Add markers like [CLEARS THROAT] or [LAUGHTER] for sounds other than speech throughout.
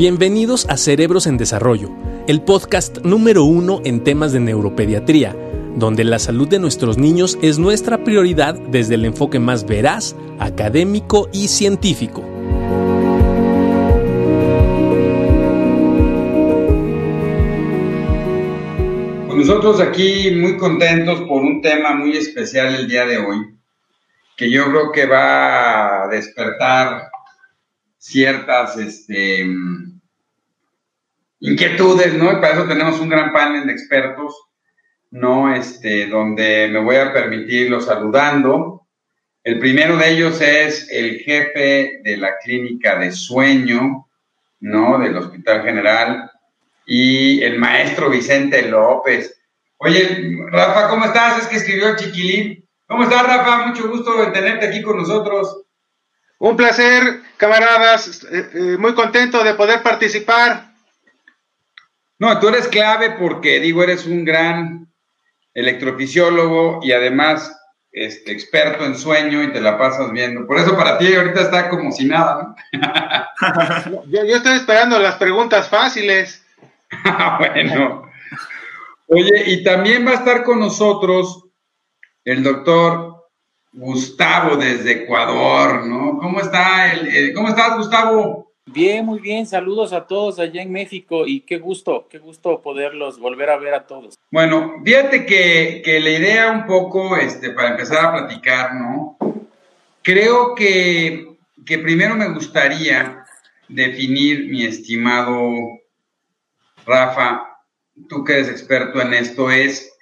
Bienvenidos a Cerebros en Desarrollo, el podcast número uno en temas de neuropediatría, donde la salud de nuestros niños es nuestra prioridad desde el enfoque más veraz, académico y científico. Nosotros aquí muy contentos por un tema muy especial el día de hoy, que yo creo que va a despertar ciertas este, inquietudes, ¿no? Y para eso tenemos un gran panel de expertos, ¿no? Este, donde me voy a permitirlo saludando. El primero de ellos es el jefe de la clínica de sueño, ¿no? Del Hospital General, y el maestro Vicente López. Oye, Rafa, ¿cómo estás? Es que escribió el Chiquilín. ¿Cómo estás, Rafa? Mucho gusto de tenerte aquí con nosotros. Un placer, camaradas. Eh, eh, muy contento de poder participar. No, tú eres clave porque, digo, eres un gran electrofisiólogo y además este, experto en sueño y te la pasas viendo. Por eso para ti ahorita está como si nada, ¿no? [LAUGHS] yo, yo estoy esperando las preguntas fáciles. [LAUGHS] bueno. Oye, y también va a estar con nosotros el doctor Gustavo desde Ecuador, ¿no? ¿Cómo está? El, ¿Cómo estás, Gustavo? Bien, muy bien. Saludos a todos allá en México y qué gusto, qué gusto poderlos volver a ver a todos. Bueno, fíjate que, que la idea un poco, este, para empezar a platicar, ¿no? Creo que, que primero me gustaría definir, mi estimado Rafa, tú que eres experto en esto, es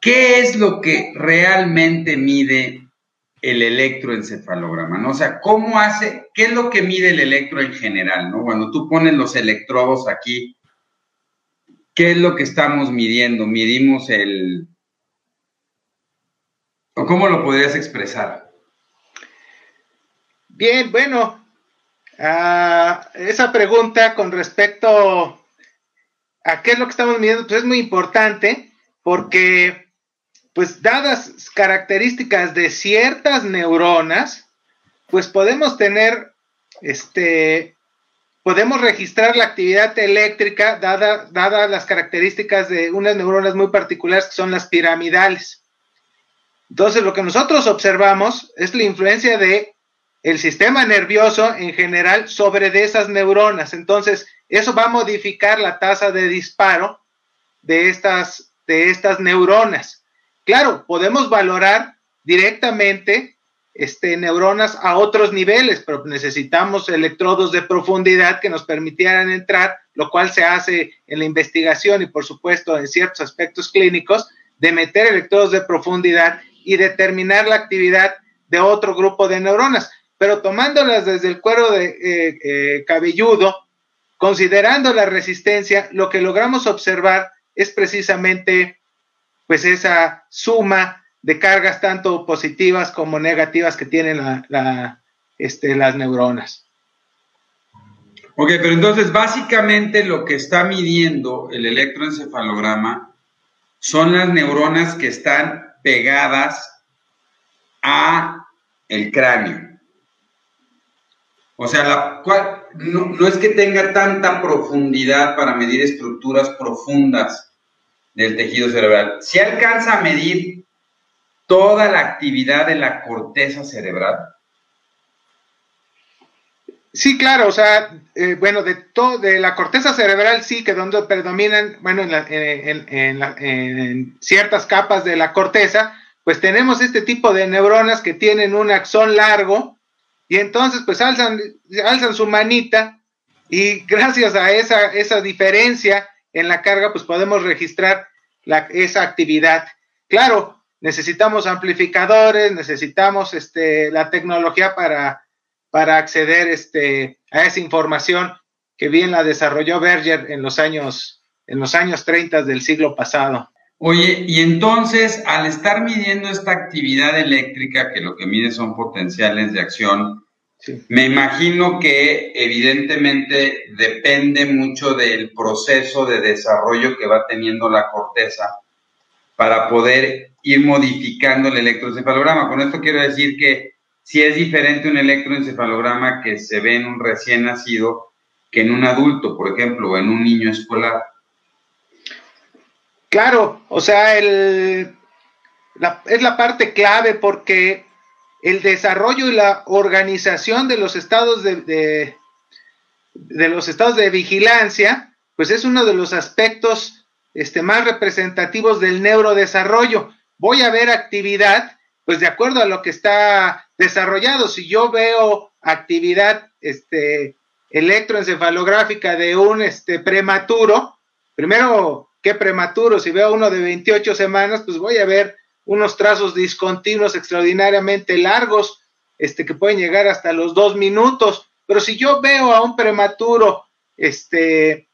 ¿qué es lo que realmente mide el electroencefalograma? ¿no? O sea, ¿cómo hace, qué es lo que mide el electro en general? ¿no? Cuando tú pones los electrodos aquí, ¿qué es lo que estamos midiendo? Midimos el... ¿O cómo lo podrías expresar? Bien, bueno, uh, esa pregunta con respecto a qué es lo que estamos midiendo, pues es muy importante porque, pues dadas características de ciertas neuronas, pues podemos tener, este, podemos registrar la actividad eléctrica dadas dada las características de unas neuronas muy particulares que son las piramidales. Entonces, lo que nosotros observamos es la influencia de sistema nervioso en general sobre de esas neuronas. Entonces, eso va a modificar la tasa de disparo de estas, de estas neuronas. Claro, podemos valorar directamente este, neuronas a otros niveles, pero necesitamos electrodos de profundidad que nos permitieran entrar, lo cual se hace en la investigación y por supuesto en ciertos aspectos clínicos, de meter electrodos de profundidad y determinar la actividad de otro grupo de neuronas. Pero tomándolas desde el cuero de, eh, eh, cabelludo, Considerando la resistencia, lo que logramos observar es precisamente pues esa suma de cargas tanto positivas como negativas que tienen este, las neuronas. Ok, pero entonces básicamente lo que está midiendo el electroencefalograma son las neuronas que están pegadas a el cráneo. O sea, la, no, es que tenga tanta profundidad para medir estructuras profundas del tejido cerebral. Si alcanza a medir toda la actividad de la corteza cerebral. Sí, claro, o sea, eh, bueno, de todo, de la corteza cerebral sí, que donde predominan, bueno, en ciertas capas de la corteza, pues tenemos este tipo de neuronas que tienen un axón largo, y entonces, pues alzan, alzan su manita y gracias a esa, esa diferencia en la carga, pues podemos registrar la, esa actividad. Claro, necesitamos amplificadores, necesitamos este, la tecnología para, para acceder este, a esa información que bien la desarrolló Berger en los años, en los años 30 del siglo pasado. Oye, y entonces, al estar midiendo esta actividad eléctrica, que lo que mide son potenciales de acción, me imagino que evidentemente depende mucho del proceso de desarrollo que va teniendo la corteza para poder ir modificando el electroencefalograma. Con esto quiero decir que si es diferente un electroencefalograma que se ve en un recién nacido que en un adulto, por ejemplo, o en un niño escolar. Claro, o sea, el, es la parte clave porque el desarrollo y la organización de los estados de, de, los estados de vigilancia, pues es uno de los aspectos este, más representativos del neurodesarrollo. Voy a ver actividad, pues de acuerdo a lo que está desarrollado. Si yo veo actividad este, electroencefalográfica de un este, prematuro, primero, ¿qué prematuro? Si veo uno de 28 semanas, pues voy a ver unos trazos discontinuos extraordinariamente largos, este, que pueden llegar hasta los dos minutos. Pero si yo veo a un prematuro, este,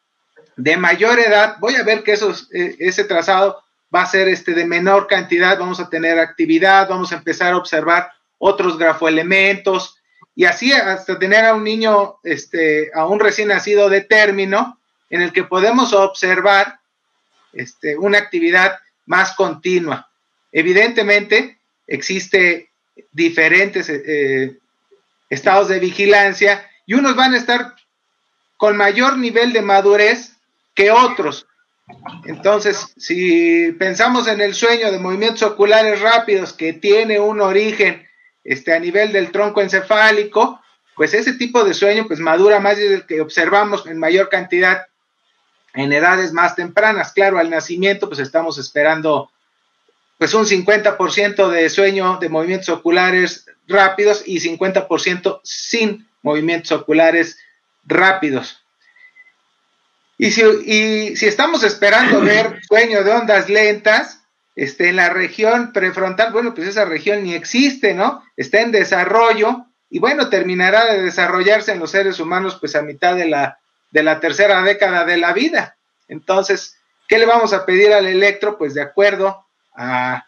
de mayor edad, voy a ver que esos, e, ese trazado va a ser este de menor cantidad, vamos a tener actividad, vamos a empezar a observar otros grafoelementos, y así hasta tener a un niño, este, a un recién nacido de término, en el que podemos observar este, una actividad más continua. Evidentemente, existe diferentes eh, estados de vigilancia y unos van a estar con mayor nivel de madurez que otros. Entonces, si pensamos en el sueño de movimientos oculares rápidos que tiene un origen este, a nivel del tronco encefálico, pues ese tipo de sueño pues madura más del que observamos en mayor cantidad en edades más tempranas. Claro, al nacimiento pues estamos esperando pues un 50% de sueño de movimientos oculares rápidos y 50% sin movimientos oculares rápidos. Y si, y si estamos esperando [CLEARS THROAT] ver sueño de ondas lentas, este, en la región prefrontal, bueno, pues esa región ni existe, ¿no? Está en desarrollo y bueno, terminará de desarrollarse en los seres humanos pues a mitad de la, de la tercera década de la vida. Entonces, ¿qué le vamos a pedir al electro? Pues de acuerdo a,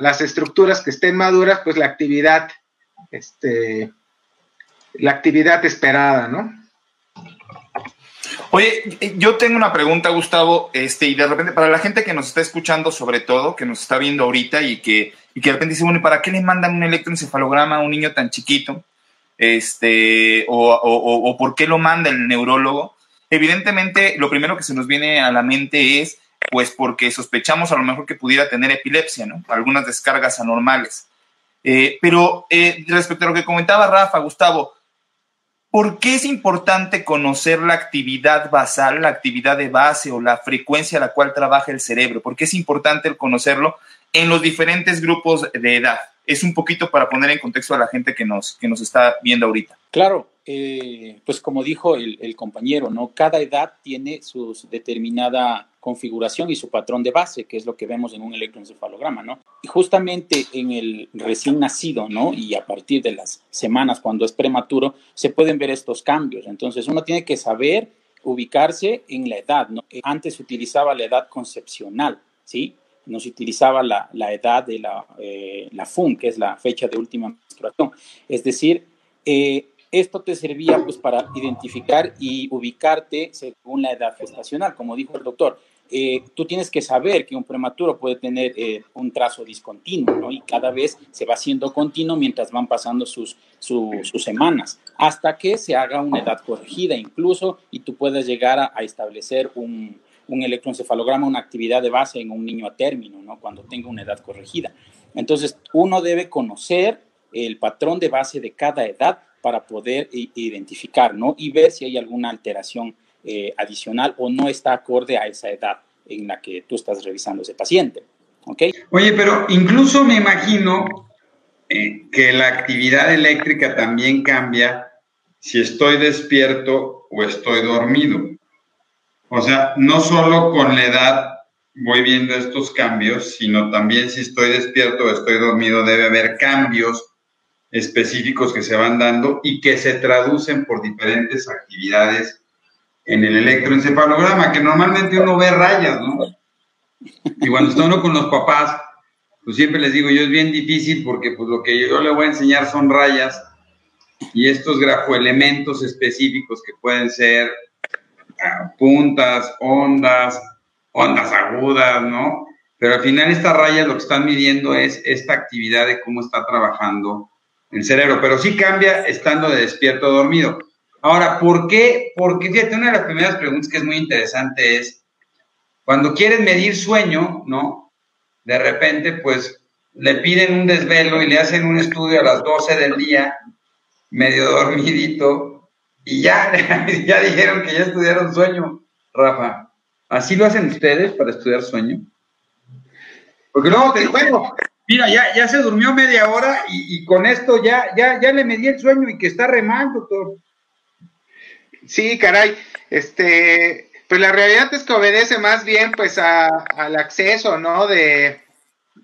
las estructuras que estén maduras, pues la actividad, este, la actividad esperada, ¿no? Oye, yo tengo una pregunta, Gustavo, este, y de repente, para la gente que nos está escuchando, sobre todo, que nos está viendo ahorita y que, y que de repente dice, bueno, ¿y para qué le mandan un electroencefalograma a un niño tan chiquito? Este, o, o, o por qué lo manda el neurólogo? Evidentemente, lo primero que se nos viene a la mente es, pues, porque sospechamos a lo mejor que pudiera tener epilepsia, ¿no? Algunas descargas anormales. Eh, pero eh, respecto a lo que comentaba Rafa, Gustavo, ¿Por qué es importante conocer la actividad basal, la actividad de base o la frecuencia a la cual trabaja el cerebro? ¿Por qué es importante el conocerlo en los diferentes grupos de edad? Es un poquito para poner en contexto a la gente que nos, que nos está viendo ahorita. Claro, eh, pues como dijo el, compañero, ¿no? Cada edad tiene su determinada configuración y su patrón de base, que es lo que vemos en un electroencefalograma, ¿no? Y justamente en el recién nacido, ¿no? Y a partir de las semanas, cuando es prematuro, se pueden ver estos cambios. Entonces, uno tiene que saber ubicarse en la edad, ¿no? Antes se utilizaba la edad concepcional, ¿sí? No se utilizaba la, la edad de la, eh, la FUN, que es la fecha de última menstruación. Es decir, eh, esto te servía pues para identificar y ubicarte según la edad gestacional, como dijo el doctor. Eh, tú tienes que saber que un prematuro puede tener eh, un trazo discontinuo, ¿no? Y cada vez se va haciendo continuo mientras van pasando sus, sus semanas, hasta que se haga una edad corregida incluso y tú puedes llegar a, a establecer un, un, electroencefalograma, una actividad de base en un niño a término, ¿no? Cuando tenga una edad corregida. Entonces, uno debe conocer el patrón de base de cada edad para poder identificar, ¿no? Y ver si hay alguna alteración eh, adicional o no está acorde a esa edad en la que tú estás revisando ese paciente, ¿ok? Oye, pero incluso me imagino eh, que la actividad eléctrica también cambia si estoy despierto o estoy dormido. O sea, no solo con la edad voy viendo estos cambios, sino también si estoy despierto o estoy dormido, debe haber cambios específicos que se van dando y que se traducen por diferentes actividades en el electroencefalograma, que normalmente uno ve rayas, ¿no? Y cuando está uno con los papás, pues siempre les digo, yo es bien difícil porque pues lo que yo le voy a enseñar son rayas y estos grafoelementos específicos que pueden ser ah, puntas, ondas, ondas agudas, ¿no? Pero al final estas rayas lo que están midiendo es esta actividad de cómo está trabajando el cerebro, pero sí cambia estando de despierto o dormido. Ahora, ¿por qué? Porque fíjate, una de las primeras preguntas que es muy interesante es, cuando quieres medir sueño, ¿no? De repente, pues, le piden un desvelo y le hacen un estudio a las 12 del día, medio dormidito, y ya, [LAUGHS] ya dijeron que ya estudiaron sueño, Rafa. ¿Así lo hacen ustedes para estudiar sueño? Porque luego te bueno, mira, ya, ya se durmió media hora y, con esto ya, ya, ya le medí el sueño y que está remando, doctor. Sí, caray. Este, pues la realidad es que obedece más bien pues al acceso, ¿no? De,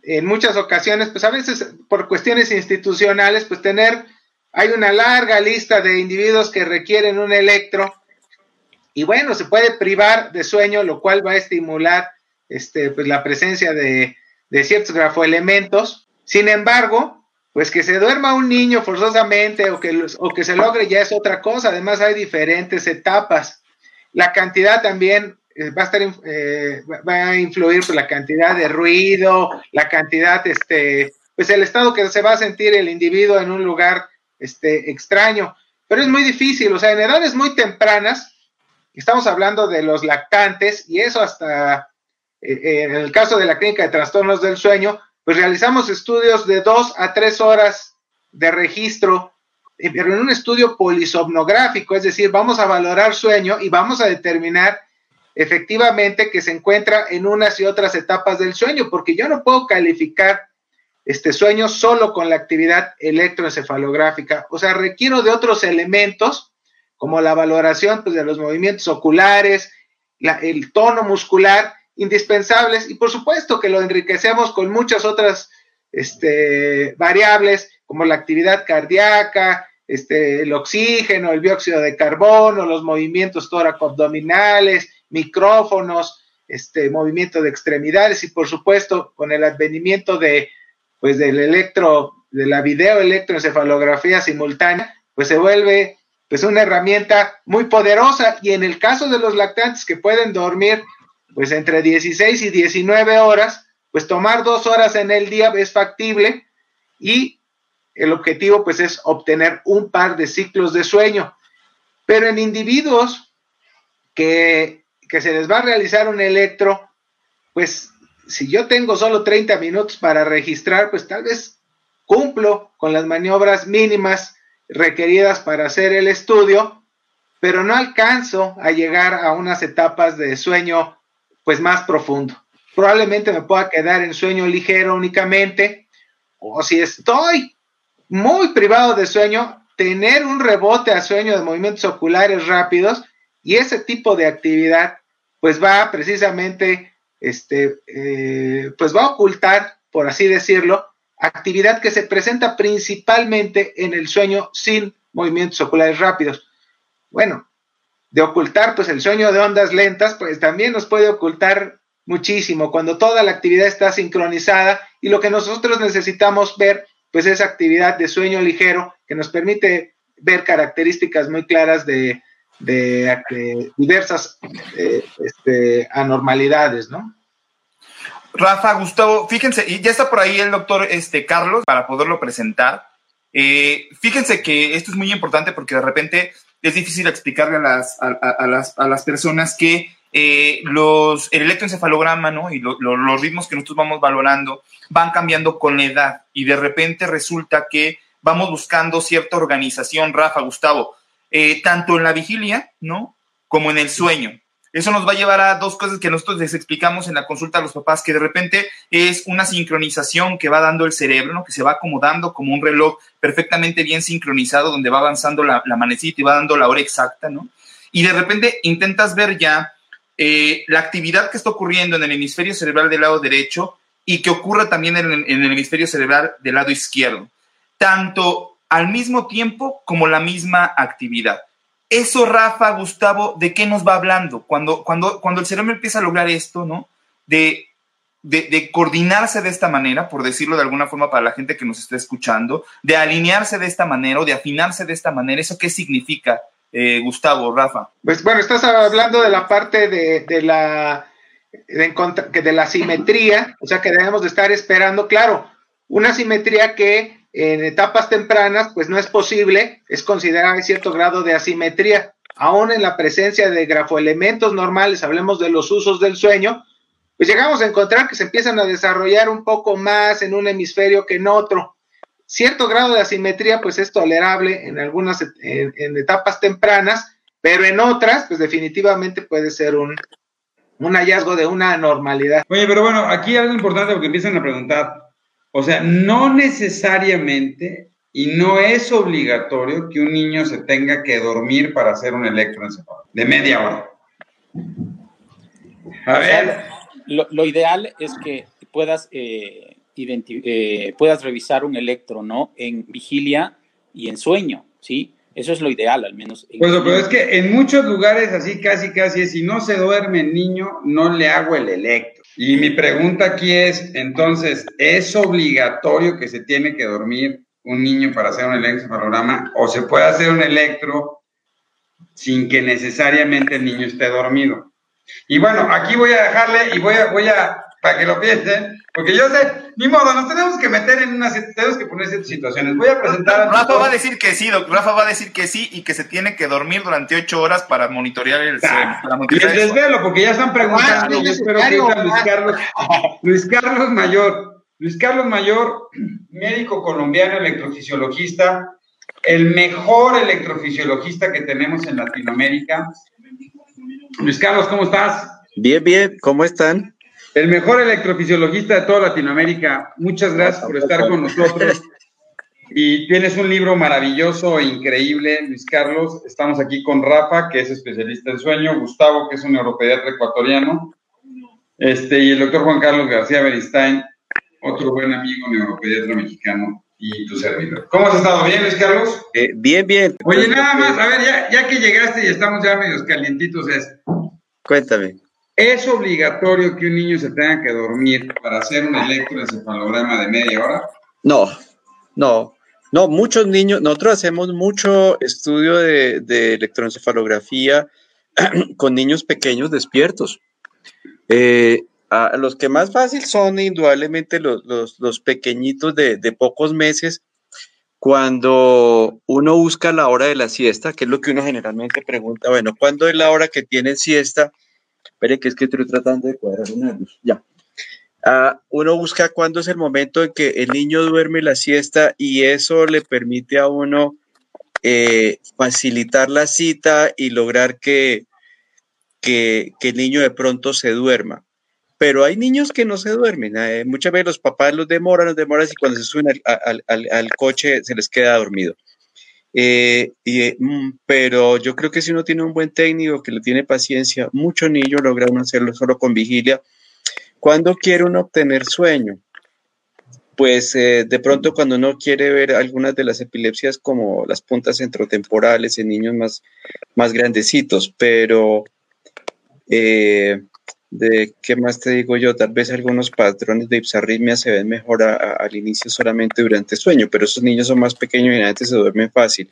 en muchas ocasiones, pues a veces por cuestiones institucionales, pues tener, hay una larga lista de individuos que requieren un electro y bueno, se puede privar de sueño, lo cual va a estimular este, pues la presencia de, de ciertos grafoelementos. Sin embargo, pues que se duerma un niño forzosamente o que, o que se logre ya es otra cosa. Además hay diferentes etapas. La cantidad también eh, va a estar eh, va a influir por la cantidad de ruido, la cantidad, este, pues el estado que se va a sentir el individuo en un lugar este, extraño. Pero es muy difícil, o sea, en edades muy tempranas, estamos hablando de los lactantes y eso hasta eh, en el caso de la clínica de trastornos del sueño, pues realizamos estudios de dos a tres horas de registro, eh, pero en un estudio polisomnográfico, es decir, vamos a valorar sueño y vamos a determinar efectivamente que se encuentra en unas y otras etapas del sueño, porque yo no puedo calificar este sueño solo con la actividad electroencefalográfica, o sea, requiero de otros elementos como la valoración pues, de los movimientos oculares, el tono muscular indispensables y por supuesto que lo enriquecemos con muchas otras este, variables como la actividad cardíaca, este, el oxígeno, el dióxido de carbono, los movimientos tóraco-abdominales, micrófonos, este, movimiento de extremidades y por supuesto con el advenimiento de, pues, del electro, de la videoelectroencefalografía simultánea, pues se vuelve pues una herramienta muy poderosa y en el caso de los lactantes que pueden dormir pues entre 16 y 19 horas, pues tomar dos horas en el día es factible y el objetivo pues es obtener un par de ciclos de sueño. Pero en individuos que, que se les va a realizar un electro, pues si yo tengo solo 30 minutos para registrar, pues tal vez cumplo con las maniobras mínimas requeridas para hacer el estudio, pero no alcanzo a llegar a unas etapas de sueño pues más profundo. Probablemente me pueda quedar en sueño ligero únicamente, o si estoy muy privado de sueño, tener un rebote a sueño de movimientos oculares rápidos y ese tipo de actividad pues va precisamente, este, eh, pues va a ocultar, por así decirlo, actividad que se presenta principalmente en el sueño sin movimientos oculares rápidos. Bueno, de ocultar pues el sueño de ondas lentas, pues también nos puede ocultar muchísimo cuando toda la actividad está sincronizada y lo que nosotros necesitamos ver pues es actividad de sueño ligero que nos permite ver características muy claras de, diversas eh, este, anormalidades, ¿no? Rafa, Gustavo, fíjense, y ya está por ahí el doctor este, Carlos para poderlo presentar. Eh, fíjense que esto es muy importante porque de repente es difícil explicarle a las, a, las, a las personas que eh, los, el electroencefalograma ¿no? y los ritmos que nosotros vamos valorando van cambiando con la edad y de repente resulta que vamos buscando cierta organización, Rafa, Gustavo, eh, tanto en la vigilia ¿no? como en el sueño. Eso nos va a llevar a dos cosas que nosotros les explicamos en la consulta a los papás, que de repente es una sincronización que va dando el cerebro, ¿no? que se va acomodando como un reloj perfectamente bien sincronizado, donde va avanzando la, manecita y va dando la hora exacta, ¿no? Y de repente intentas ver ya eh, la actividad que está ocurriendo en el hemisferio cerebral del lado derecho y que ocurre también en el hemisferio cerebral del lado izquierdo, tanto al mismo tiempo como la misma actividad. Eso, Rafa, Gustavo, ¿de qué nos va hablando? Cuando, cuando, cuando el cerebro empieza a lograr esto, ¿no? De, de, coordinarse de esta manera, por decirlo de alguna forma para la gente que nos está escuchando, de alinearse de esta manera o de afinarse de esta manera, ¿eso qué significa, eh, Gustavo, Rafa? Pues bueno, estás hablando de la parte de, de la de, de la simetría, o sea que debemos de estar esperando, claro, una simetría que en etapas tempranas, pues no es posible, es considerar cierto grado de asimetría. Aún en la presencia de grafoelementos normales, hablemos de los usos del sueño, pues llegamos a encontrar que se empiezan a desarrollar un poco más en un hemisferio que en otro. Cierto grado de asimetría, pues es tolerable en algunas en, etapas tempranas, pero en otras, pues definitivamente puede ser un, un hallazgo de una anormalidad. Oye, pero bueno, aquí algo importante porque empiezan a preguntar, o sea, no necesariamente y no es obligatorio que un niño se tenga que dormir para hacer un electroencefalograma de media hora. A ver. Lo, ideal es que puedas, eh, eh, puedas revisar un electro, ¿no? En vigilia y en sueño, ¿sí? Eso es lo ideal, al menos. Bueno, pero es que en muchos lugares así casi casi es, si no se duerme el niño, no le hago el electro. Y mi pregunta aquí es, entonces, ¿es obligatorio que se tiene que dormir un niño para hacer un electrocardiograma o se puede hacer un electro sin que necesariamente el niño esté dormido? Y bueno, aquí voy a dejarle y voy a, voy a, para que lo piensen, porque yo sé, ni modo, nos tenemos que meter en unas, tenemos que poner ciertas situaciones. Voy a presentar a Rafa va a decir que sí, Rafa va a decir que sí y que se tiene que dormir durante ocho horas para monitorear el ah, desvelo, porque ya están preguntando. yo espero que Luis Carlos, Luis Carlos Mayor, Luis Carlos Mayor, médico colombiano, electrofisiologista, el mejor electrofisiologista que tenemos en Latinoamérica. Luis Carlos, ¿cómo estás? Bien, bien, ¿cómo están? El mejor electrofisiologista de toda Latinoamérica. Muchas gracias por estar con nosotros. Y tienes un libro maravilloso e increíble, Luis Carlos. Estamos aquí con Rafa, que es especialista en sueño, Gustavo, que es un neuropediatra ecuatoriano, este, y el doctor Juan Carlos García Beristain, otro buen amigo neuropediatra mexicano, y tu servidor. ¿Cómo has estado? ¿Bien, Luis Carlos? Eh, bien, bien. Oye, nada más, a ver, ya, ya que llegaste y estamos ya medios calientitos, es... Cuéntame. ¿Es obligatorio que un niño se tenga que dormir para hacer un electroencefalograma de media hora? No, no, no, muchos niños, nosotros hacemos mucho estudio de, electroencefalografía [CLEARS THROAT] con niños pequeños despiertos. Eh, los que más fácil son indudablemente los, los, pequeñitos de, de, pocos meses, cuando uno busca la hora de la siesta, que es lo que uno generalmente pregunta, bueno, ¿cuándo es la hora que tienen siesta? Que es que estoy tratando de cuadrar una luz. Ya. Ah, uno busca cuándo es el momento en que el niño duerme la siesta y eso le permite a uno eh, facilitar la cita y lograr que, que, el niño de pronto se duerma. Pero hay niños que no se duermen. Eh, muchas veces los papás los demoran, los demoran y cuando se suben al coche se les queda dormido. Eh, y, mm, pero yo creo que si uno tiene un buen técnico que le tiene paciencia, mucho niño logra uno hacerlo solo con vigilia. ¿Cuándo quiere uno obtener sueño? Pues eh, de pronto cuando uno quiere ver algunas de las epilepsias como las puntas centrotemporales en niños más, más grandecitos, pero eh, de qué más te digo yo, tal vez algunos patrones de hipsarritmia se ven mejor al inicio solamente durante el sueño, pero esos niños son más pequeños y antes se duermen fácil.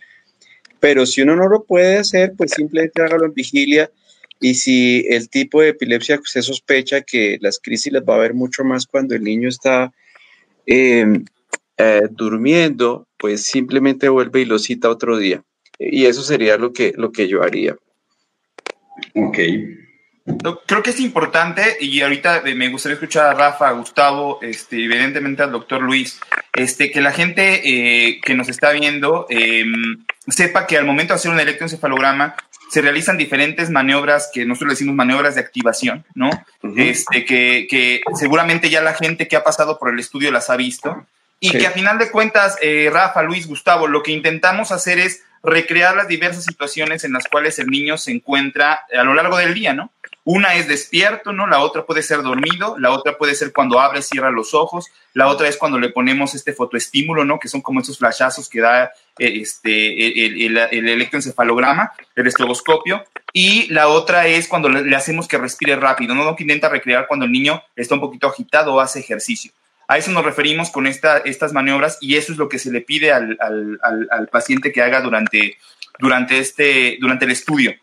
Pero si uno no lo puede hacer, pues simplemente hágalo en vigilia y si el tipo de epilepsia usted sospecha que las crisis las va a haber mucho más cuando el niño está em, eh, durmiendo, pues simplemente vuelve y lo cita otro día. Y eso sería lo que, lo que yo haría. Ok, Creo que es importante y ahorita me gustaría escuchar a Rafa, a Gustavo, este, evidentemente al doctor Luis, este, que la gente eh, que nos está viendo em, sepa que al momento de hacer un electroencefalograma se realizan diferentes maniobras que nosotros decimos maniobras de activación, ¿no? este, que, que, seguramente ya la gente que ha pasado por el estudio las ha visto y que a final de cuentas, eh, Rafa, Luis, Gustavo, lo que intentamos hacer es recrear las diversas situaciones en las cuales el niño se encuentra a lo largo del día, ¿no? Una es despierto, ¿no? La otra puede ser dormido, la otra puede ser cuando abre y cierra los ojos, la otra es cuando le ponemos este fotoestímulo, ¿no? Que son como esos flashazos que da eh, este, el, electroencefalograma, el estroboscopio, y la otra es cuando le, hacemos que respire rápido, ¿no? Que intenta recrear cuando el niño está un poquito agitado o hace ejercicio. A eso nos referimos con esta, estas maniobras y eso es lo que se le pide al, al, al paciente que haga durante, durante, este, durante el estudio.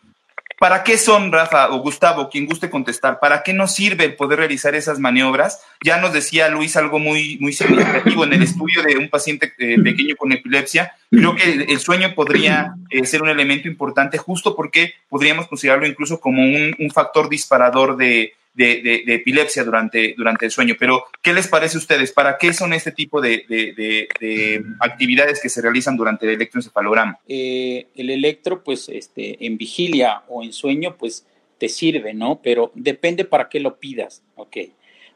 ¿Para qué son, Rafa o Gustavo, quien guste contestar, para qué nos sirve el poder realizar esas maniobras? Ya nos decía Luis algo muy, muy significativo en el estudio de un paciente eh, pequeño con epilepsia. Creo que el, sueño podría eh, ser un elemento importante justo porque podríamos considerarlo incluso como un factor disparador de, de, epilepsia durante, durante el sueño. Pero, ¿qué les parece a ustedes? ¿Para qué son este tipo de, actividades que se realizan durante el electroencefalograma? Eh, el electro, pues, este, en vigilia o en sueño, pues, te sirve, ¿no? Pero depende para qué lo pidas, ¿ok?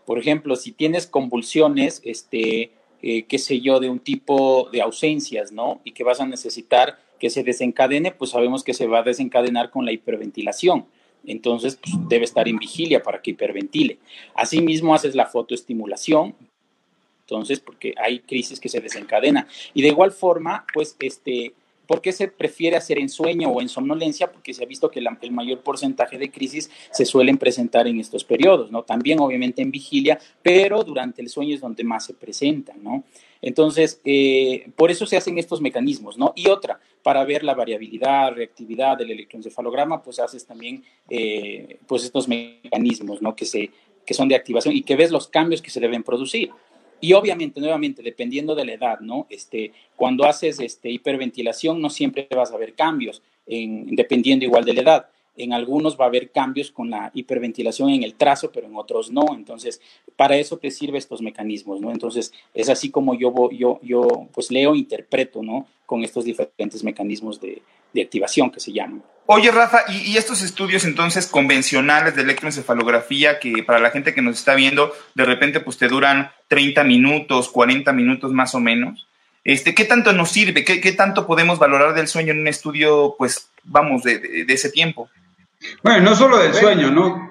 Por ejemplo, si tienes convulsiones, este, eh, qué sé yo, de un tipo de ausencias, ¿no? Y que vas a necesitar que se desencadene, pues sabemos que se va a desencadenar con la hiperventilación entonces pues, debe estar en vigilia para que hiperventile. Asimismo, haces la fotoestimulación, entonces, porque hay crisis que se desencadenan. Y de igual forma, pues, este, ¿por qué se prefiere hacer en sueño o en somnolencia? Porque se ha visto que el mayor porcentaje de crisis se suelen presentar en estos periodos, ¿no? También, obviamente, en vigilia, pero durante el sueño es donde más se presentan, ¿no? Entonces, eh, por eso se hacen estos mecanismos, ¿no? Y otra, para ver la variabilidad, reactividad del electroencefalograma, pues haces también eh, pues estos mecanismos, ¿no? Que, se, que son de activación y que ves los cambios que se deben producir. Y obviamente, nuevamente, dependiendo de la edad, ¿no? Este, cuando haces este, hiperventilación, no siempre vas a ver cambios, en, dependiendo igual de la edad en algunos va a haber cambios con la hiperventilación en el trazo, pero en otros no. Entonces, para eso te sirven estos mecanismos, ¿no? Entonces, es así como yo, yo, yo pues leo, interpreto, ¿no? Con estos diferentes mecanismos de, activación que se llaman. Oye, Rafa, ¿y, ¿y, estos estudios entonces convencionales de electroencefalografía que para la gente que nos está viendo, de repente pues te duran 30 minutos, 40 minutos más o menos? Este, ¿Qué tanto nos sirve? ¿Qué, qué tanto podemos valorar del sueño en un estudio, pues, vamos, de, de ese tiempo? Bueno, no solo del sueño, ¿no?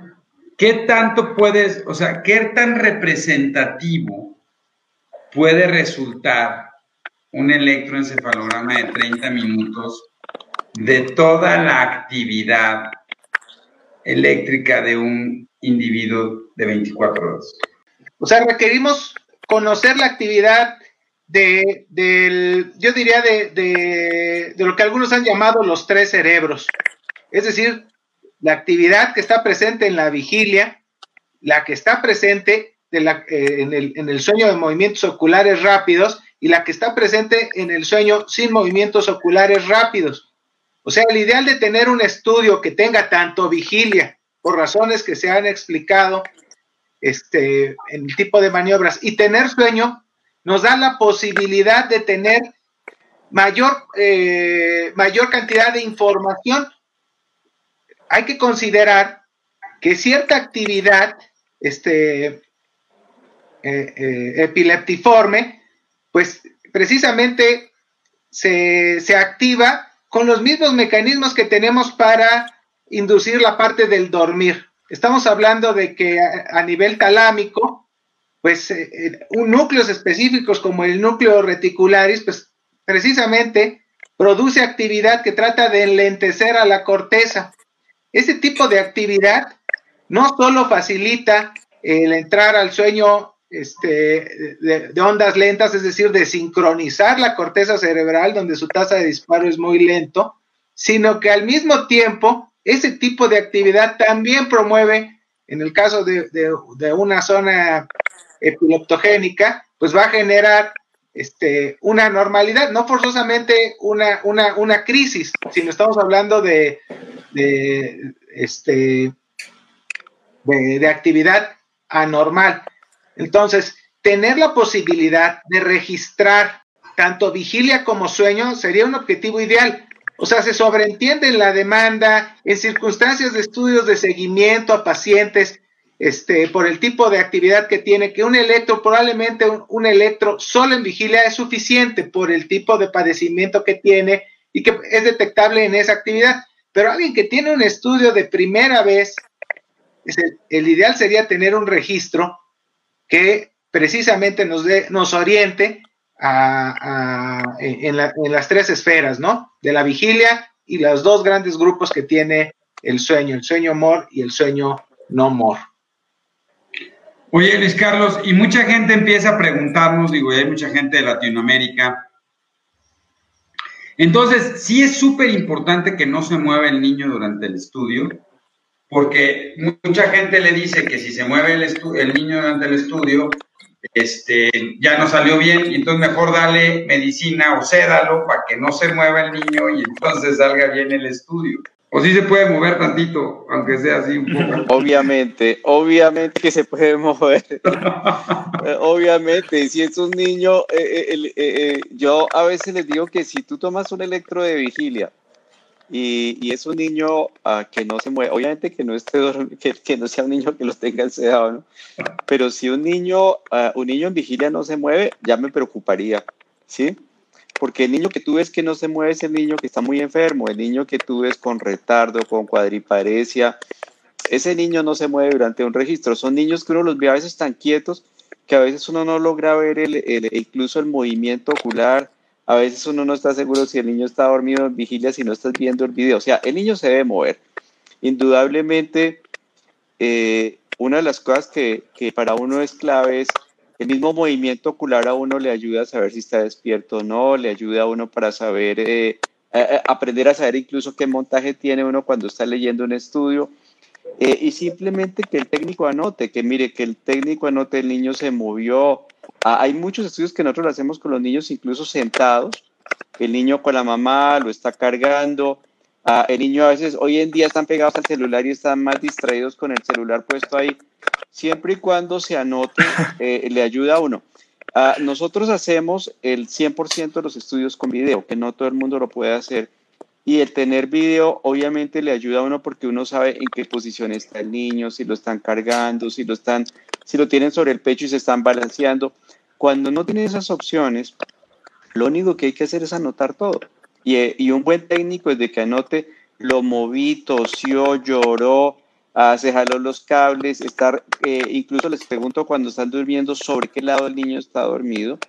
¿Qué tanto puedes, o sea, qué tan representativo puede resultar un electroencefalograma de 30 minutos de toda la actividad eléctrica de un individuo de 24 horas? O sea, requerimos conocer la actividad de, del, yo diría, de, de, de lo que algunos han llamado los tres cerebros. Es decir, la actividad que está presente en la vigilia, la que está presente eh, en, el, sueño de movimientos oculares rápidos y la que está presente en el sueño sin movimientos oculares rápidos. O sea, el ideal de tener un estudio que tenga tanto vigilia, por razones que se han explicado este, en el tipo de maniobras, y tener sueño, nos da la posibilidad de tener mayor, eh, mayor cantidad de información hay que considerar que cierta actividad este, eh, eh, epileptiforme, pues precisamente se, activa con los mismos mecanismos que tenemos para inducir la parte del dormir. Estamos hablando de que a, nivel talámico, pues eh, un núcleos específicos como el núcleo reticularis, pues precisamente produce actividad que trata de enlentecer a la corteza. Ese tipo de actividad no solo facilita el entrar al sueño este, de, ondas lentas, es decir, de sincronizar la corteza cerebral donde su tasa de disparo es muy lento, sino que al mismo tiempo ese tipo de actividad también promueve, en el caso de, una zona epileptogénica, pues va a generar este, una normalidad, no forzosamente una, una, una crisis, sino estamos hablando de, de, este, de, actividad anormal. Entonces, tener la posibilidad de registrar tanto vigilia como sueño sería un objetivo ideal. O sea, se sobreentiende en la demanda, en circunstancias de estudios de seguimiento a pacientes, este, por el tipo de actividad que tiene, que un electro, probablemente un, electro solo en vigilia es suficiente por el tipo de padecimiento que tiene y que es detectable en esa actividad. Pero alguien que tiene un estudio de primera vez, el, ideal sería tener un registro que precisamente nos, nos oriente en, las tres esferas, ¿no? De la vigilia y los dos grandes grupos que tiene el sueño, el sueño mor y el sueño no mor. Oye, Luis Carlos, y mucha gente empieza a preguntarnos, digo, hay mucha gente de Latinoamérica Entonces, sí es súper importante que no se mueva el niño durante el estudio, porque mucha gente le dice que si se mueve el, el niño durante el estudio, este, ya no salió bien, y entonces mejor dale medicina o cédalo para que no se mueva el niño y entonces salga bien el estudio. O sí se puede mover tantito, aunque sea así un poco. [LAUGHS] Obviamente, obviamente que se puede [LAUGHS] mover. [LAUGHS] obviamente, si es un niño, eh, eh, eh, yo a veces les digo que si tú tomas un electro de vigilia y, es un niño uh, que no se mueve, obviamente que no esté que, que, no sea un niño que los tenga sedado, ¿no? Pero si un niño, uh, un niño en vigilia no se mueve, ya me preocuparía, ¿sí? Porque el niño que tú ves que no se mueve es el niño que está muy enfermo, el niño que tú ves con retardo, con cuadriparesia, ese niño no se mueve durante un registro. Son niños que uno los ve a veces tan quietos que a veces uno no logra ver el, el, incluso el movimiento ocular, a veces uno no está seguro si el niño está dormido en vigilia si no estás viendo el video. O sea, el niño se debe mover. Indudablemente, eh, una de las cosas que, que, para uno es clave es el mismo movimiento ocular a uno le ayuda a saber si está despierto o no, le ayuda a uno para saber, eh, aprender a saber incluso qué montaje tiene uno cuando está leyendo un estudio. Eh, y simplemente que el técnico anote, que mire, que el técnico anote, el niño se movió, hay muchos estudios que nosotros lo hacemos con los niños incluso sentados. El niño con la mamá lo está cargando. Ah, el niño a veces, hoy en día están pegados al celular y están más distraídos con el celular puesto ahí. Siempre y cuando se anote, eh, le ayuda a uno. Ah, nosotros hacemos el 100% de los estudios con video, que no todo el mundo lo puede hacer. Y el tener video obviamente le ayuda a uno porque uno sabe en qué posición está el niño, si lo están cargando, si lo están, si lo tienen sobre el pecho y se están balanceando. Cuando no tiene esas opciones, lo único que hay que hacer es anotar todo. Y, y un buen técnico es de que anote lo moví, tosió, lloró, ah, se jaló los cables, estar, eh, incluso les pregunto cuando están durmiendo sobre qué lado el niño está dormido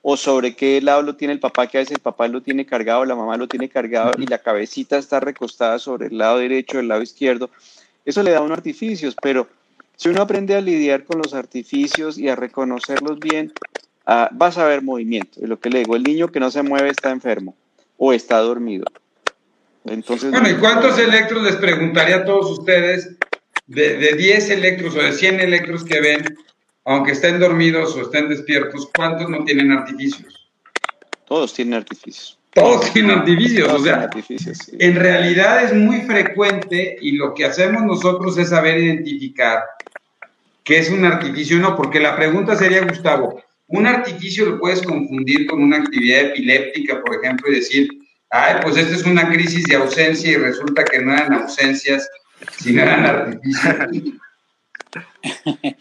o sobre qué lado lo tiene el papá, que a veces el papá lo tiene cargado, la mamá lo tiene cargado y la cabecita está recostada sobre el lado derecho, el lado izquierdo. Eso le da unos artificios, pero si uno aprende a lidiar con los artificios y a reconocerlos bien, Ah, vas a ver movimiento. Es lo que le digo, el niño que no se mueve está enfermo o está dormido. Entonces, bueno, ¿y cuántos electros les preguntaría a todos ustedes de, de 10 electros o de 100 electros que ven, aunque estén dormidos o estén despiertos, cuántos no tienen artificios? Todos tienen artificios. Todos tienen artificios, o sea, en realidad es muy frecuente y lo que hacemos nosotros es saber identificar qué es un artificio o no, porque la pregunta sería, Gustavo, un artificio lo puedes confundir con una actividad epiléptica, por ejemplo, y decir, ay, pues esta es una crisis de ausencia y resulta que no eran ausencias, sino eran artificios. [LAUGHS]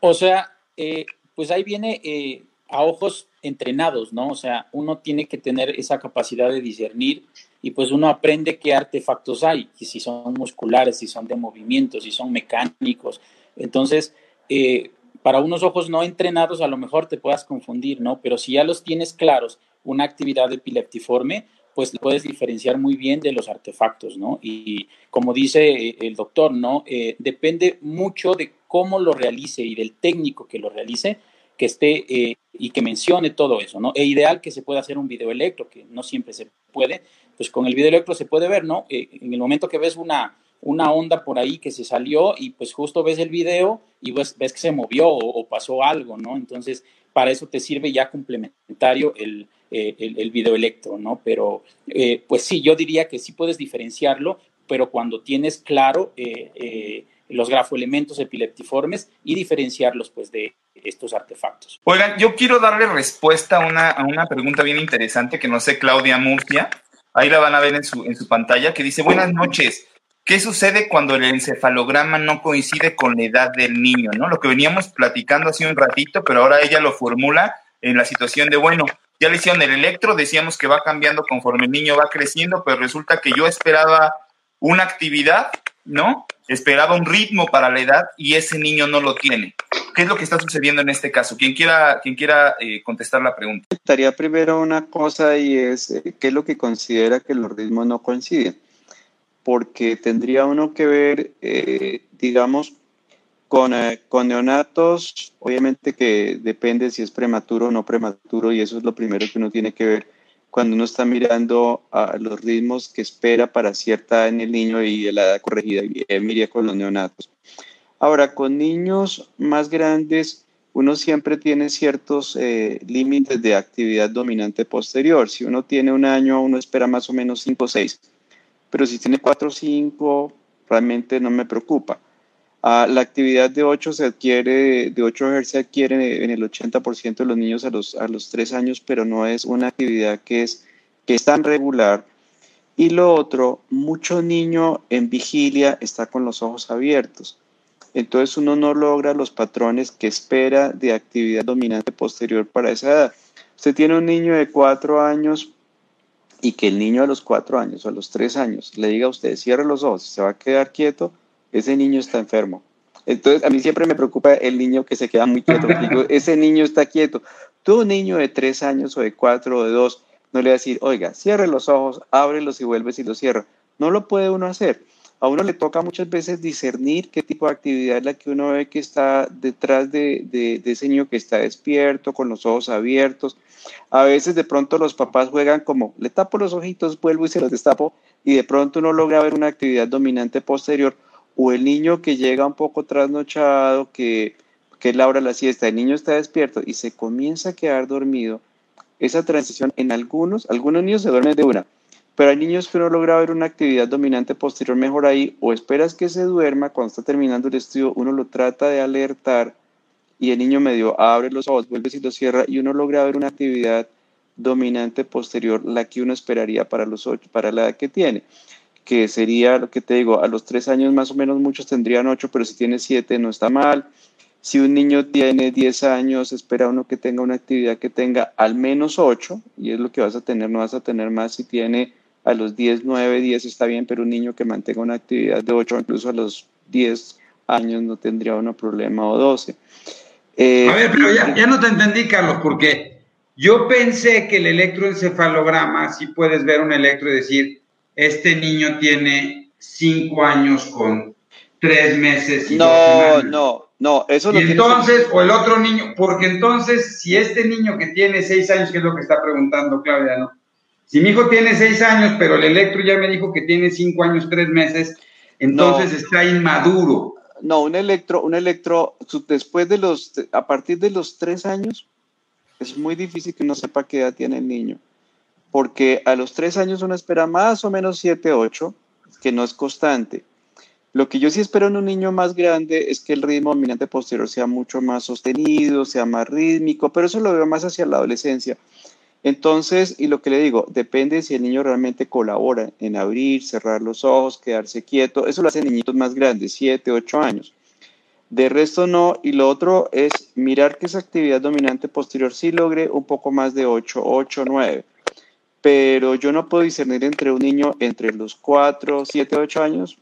o sea, eh, pues ahí viene eh, a ojos entrenados, ¿no? O sea, uno tiene que tener esa capacidad de discernir y pues uno aprende qué artefactos hay, y si son musculares, si son de movimiento, si son mecánicos. Entonces, eh, para unos ojos no entrenados a lo mejor te puedas confundir, ¿no? Pero si ya los tienes claros, una actividad epileptiforme, pues puedes diferenciar muy bien de los artefactos, ¿no? Y como dice eh, el doctor, ¿no? Eh, depende mucho de cómo lo realice y del técnico que lo realice, que esté eh, y que mencione todo eso, ¿no? E ideal que se pueda hacer un video electro, que no siempre se puede, pues con el video electro se puede ver, ¿no? en el momento que ves una, una onda por ahí que se salió y pues justo ves el video y ves, ves que se movió o, pasó algo, ¿no? Entonces, para eso te sirve ya complementario el, eh, el, video electro, ¿no? Pero, eh, pues sí, yo diría que sí puedes diferenciarlo, pero cuando tienes claro eh, los grafoelementos epileptiformes y diferenciarlos, pues, de estos artefactos. Oigan, yo quiero darle respuesta a una, a una pregunta bien interesante que no sé Claudia Murcia, ahí la van a ver en su, en su pantalla, que dice, buenas noches, ¿Qué sucede cuando el encefalograma no coincide con la edad del niño? ¿no? Lo que veníamos platicando hace un ratito, pero ahora ella lo formula en la situación de, bueno, ya le hicieron el electro, decíamos que va cambiando conforme el niño va creciendo, pero resulta que yo esperaba una actividad, ¿no? Esperaba un ritmo para la edad y ese niño no lo tiene. ¿Qué es lo que está sucediendo en este caso? Quien quiera, quien quiera eh, contestar la pregunta. Estaría primero una cosa y es, eh, ¿qué es lo que considera que los ritmos no coinciden? Porque tendría uno que ver, eh, digamos, con, eh, con, neonatos, obviamente que depende si es prematuro o no prematuro, y eso es lo primero que uno tiene que ver. cuando uno está mirando a los ritmos que espera para cierta edad en el niño y la edad corregida, miría con los neonatos. Ahora, con niños más grandes, uno siempre tiene ciertos eh, límites de actividad dominante posterior. Si uno tiene un año, uno espera más o menos 5 o 6. Pero si tiene 4 o 5, realmente no me preocupa. Ah, la actividad de 8 se adquiere, de 8 Hz se adquiere en el 80% de los niños a los, a los 3 años, pero no es una actividad que es, que es tan regular. Y lo otro, mucho niño en vigilia está con los ojos abiertos. Entonces uno no logra los patrones que espera de actividad dominante posterior para esa edad. Usted tiene un niño de 4 años y que el niño a los 4 años o a los 3 años le diga a usted, cierre los ojos, se va a quedar quieto, ese niño está enfermo. Entonces, a mí siempre me preocupa el niño que se queda muy quieto. Digo, [LAUGHS] ese niño está quieto. Tú, niño de tres años o de cuatro o de dos, no le vas a decir, oiga, cierre los ojos, ábrelos y vuelves y los cierra. No lo puede uno hacer. A uno le toca muchas veces discernir qué tipo de actividad es la que uno ve que está detrás de, de, ese niño que está despierto, con los ojos abiertos. A veces de pronto los papás juegan como, le tapo los ojitos, vuelvo y se los destapo, y de pronto uno logra ver una actividad dominante posterior o el niño que llega un poco trasnochado, que, que es la hora de la siesta, el niño está despierto y se comienza a quedar dormido, esa transición en algunos, algunos niños se duermen de una, pero hay niños que no logra ver una actividad dominante posterior mejor ahí, o esperas que se duerma, cuando está terminando el estudio, uno lo trata de alertar y el niño medio abre los ojos, vuelve y lo cierra, y uno logra ver una actividad dominante posterior, la que uno esperaría para, los ocho, para la edad que tiene que sería lo que te digo, a los tres años más o menos muchos tendrían ocho, pero si tiene siete no está mal. Si un niño tiene diez años, espera uno que tenga una actividad que tenga al menos ocho, y es lo que vas a tener, no vas a tener más si tiene a los diez, nueve, diez está bien, pero un niño que mantenga una actividad de ocho, incluso a los diez años no tendría uno problema o doce. Eh, a ver, pero ya, ya no te entendí, Carlos, porque yo pensé que el electroencefalograma, si puedes ver un electro y decir, este niño tiene cinco años con tres meses. Y no, no, no, eso no. Y entonces, o el otro niño, porque entonces, si este niño que tiene seis años, que es lo que está preguntando Claudia, ¿no? Si mi hijo tiene seis años, pero el electro ya me dijo que tiene cinco años, tres meses, entonces está inmaduro. No, un electro, un electro, después de los, a partir de los tres años, es muy difícil que uno sepa qué edad tiene el niño porque a los tres años uno espera más o menos siete, ocho, que no es constante. Lo que yo sí espero en un niño más grande es que el ritmo dominante posterior sea mucho más sostenido, sea más rítmico, pero eso lo veo más hacia la adolescencia. Entonces, y lo que le digo, depende si el niño realmente colabora en abrir, cerrar los ojos, quedarse quieto. Eso lo hacen niñitos más grandes, siete, ocho años. De resto no. Y lo otro es mirar que esa actividad dominante posterior sí logre un poco más de ocho, ocho, nueve pero yo no puedo discernir entre un niño entre los 4, 7, 8 años,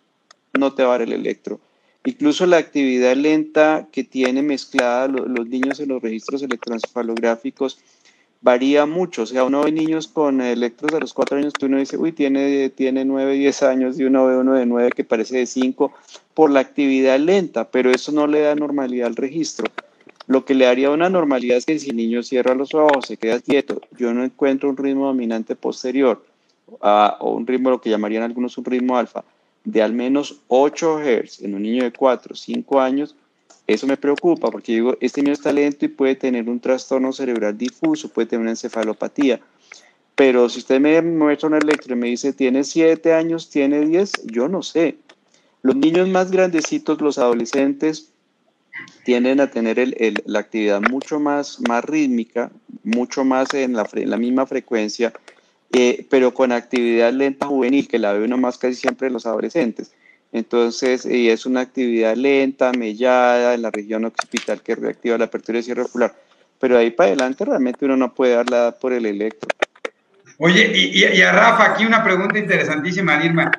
no te va a dar el electro. Incluso la actividad lenta que tiene mezclada los, niños en los registros electroencefalográficos varía mucho. O sea, uno ve niños con electros de los 4 años que uno dice, uy, tiene, tiene 9, 10 años, y uno ve uno de 9 que parece de 5 por la actividad lenta, pero eso no le da normalidad al registro. Lo que le daría una normalidad es que si el niño cierra los ojos, se queda quieto, yo no encuentro un ritmo dominante posterior uh, o un ritmo, lo que llamarían algunos un ritmo alfa, de al menos 8 Hz en un niño de 4 o 5 años, eso me preocupa porque digo, este niño está lento y puede tener un trastorno cerebral difuso, puede tener una encefalopatía. Pero si usted me muestra un electro y me dice, tiene 7 años, tiene 10, yo no sé. Los niños más grandecitos, los adolescentes, tienden a tener el, la actividad mucho más, más rítmica, mucho más en la, la misma frecuencia, eh, pero con actividad lenta juvenil, que la ve uno más casi siempre en los adolescentes. Entonces, y es una actividad lenta, mellada, en la región occipital que reactiva la apertura y cierre ocular. Pero ahí para adelante realmente uno no puede dar la edad por el electro. Oye, y, y, a Rafa, aquí una pregunta interesantísima, Irma.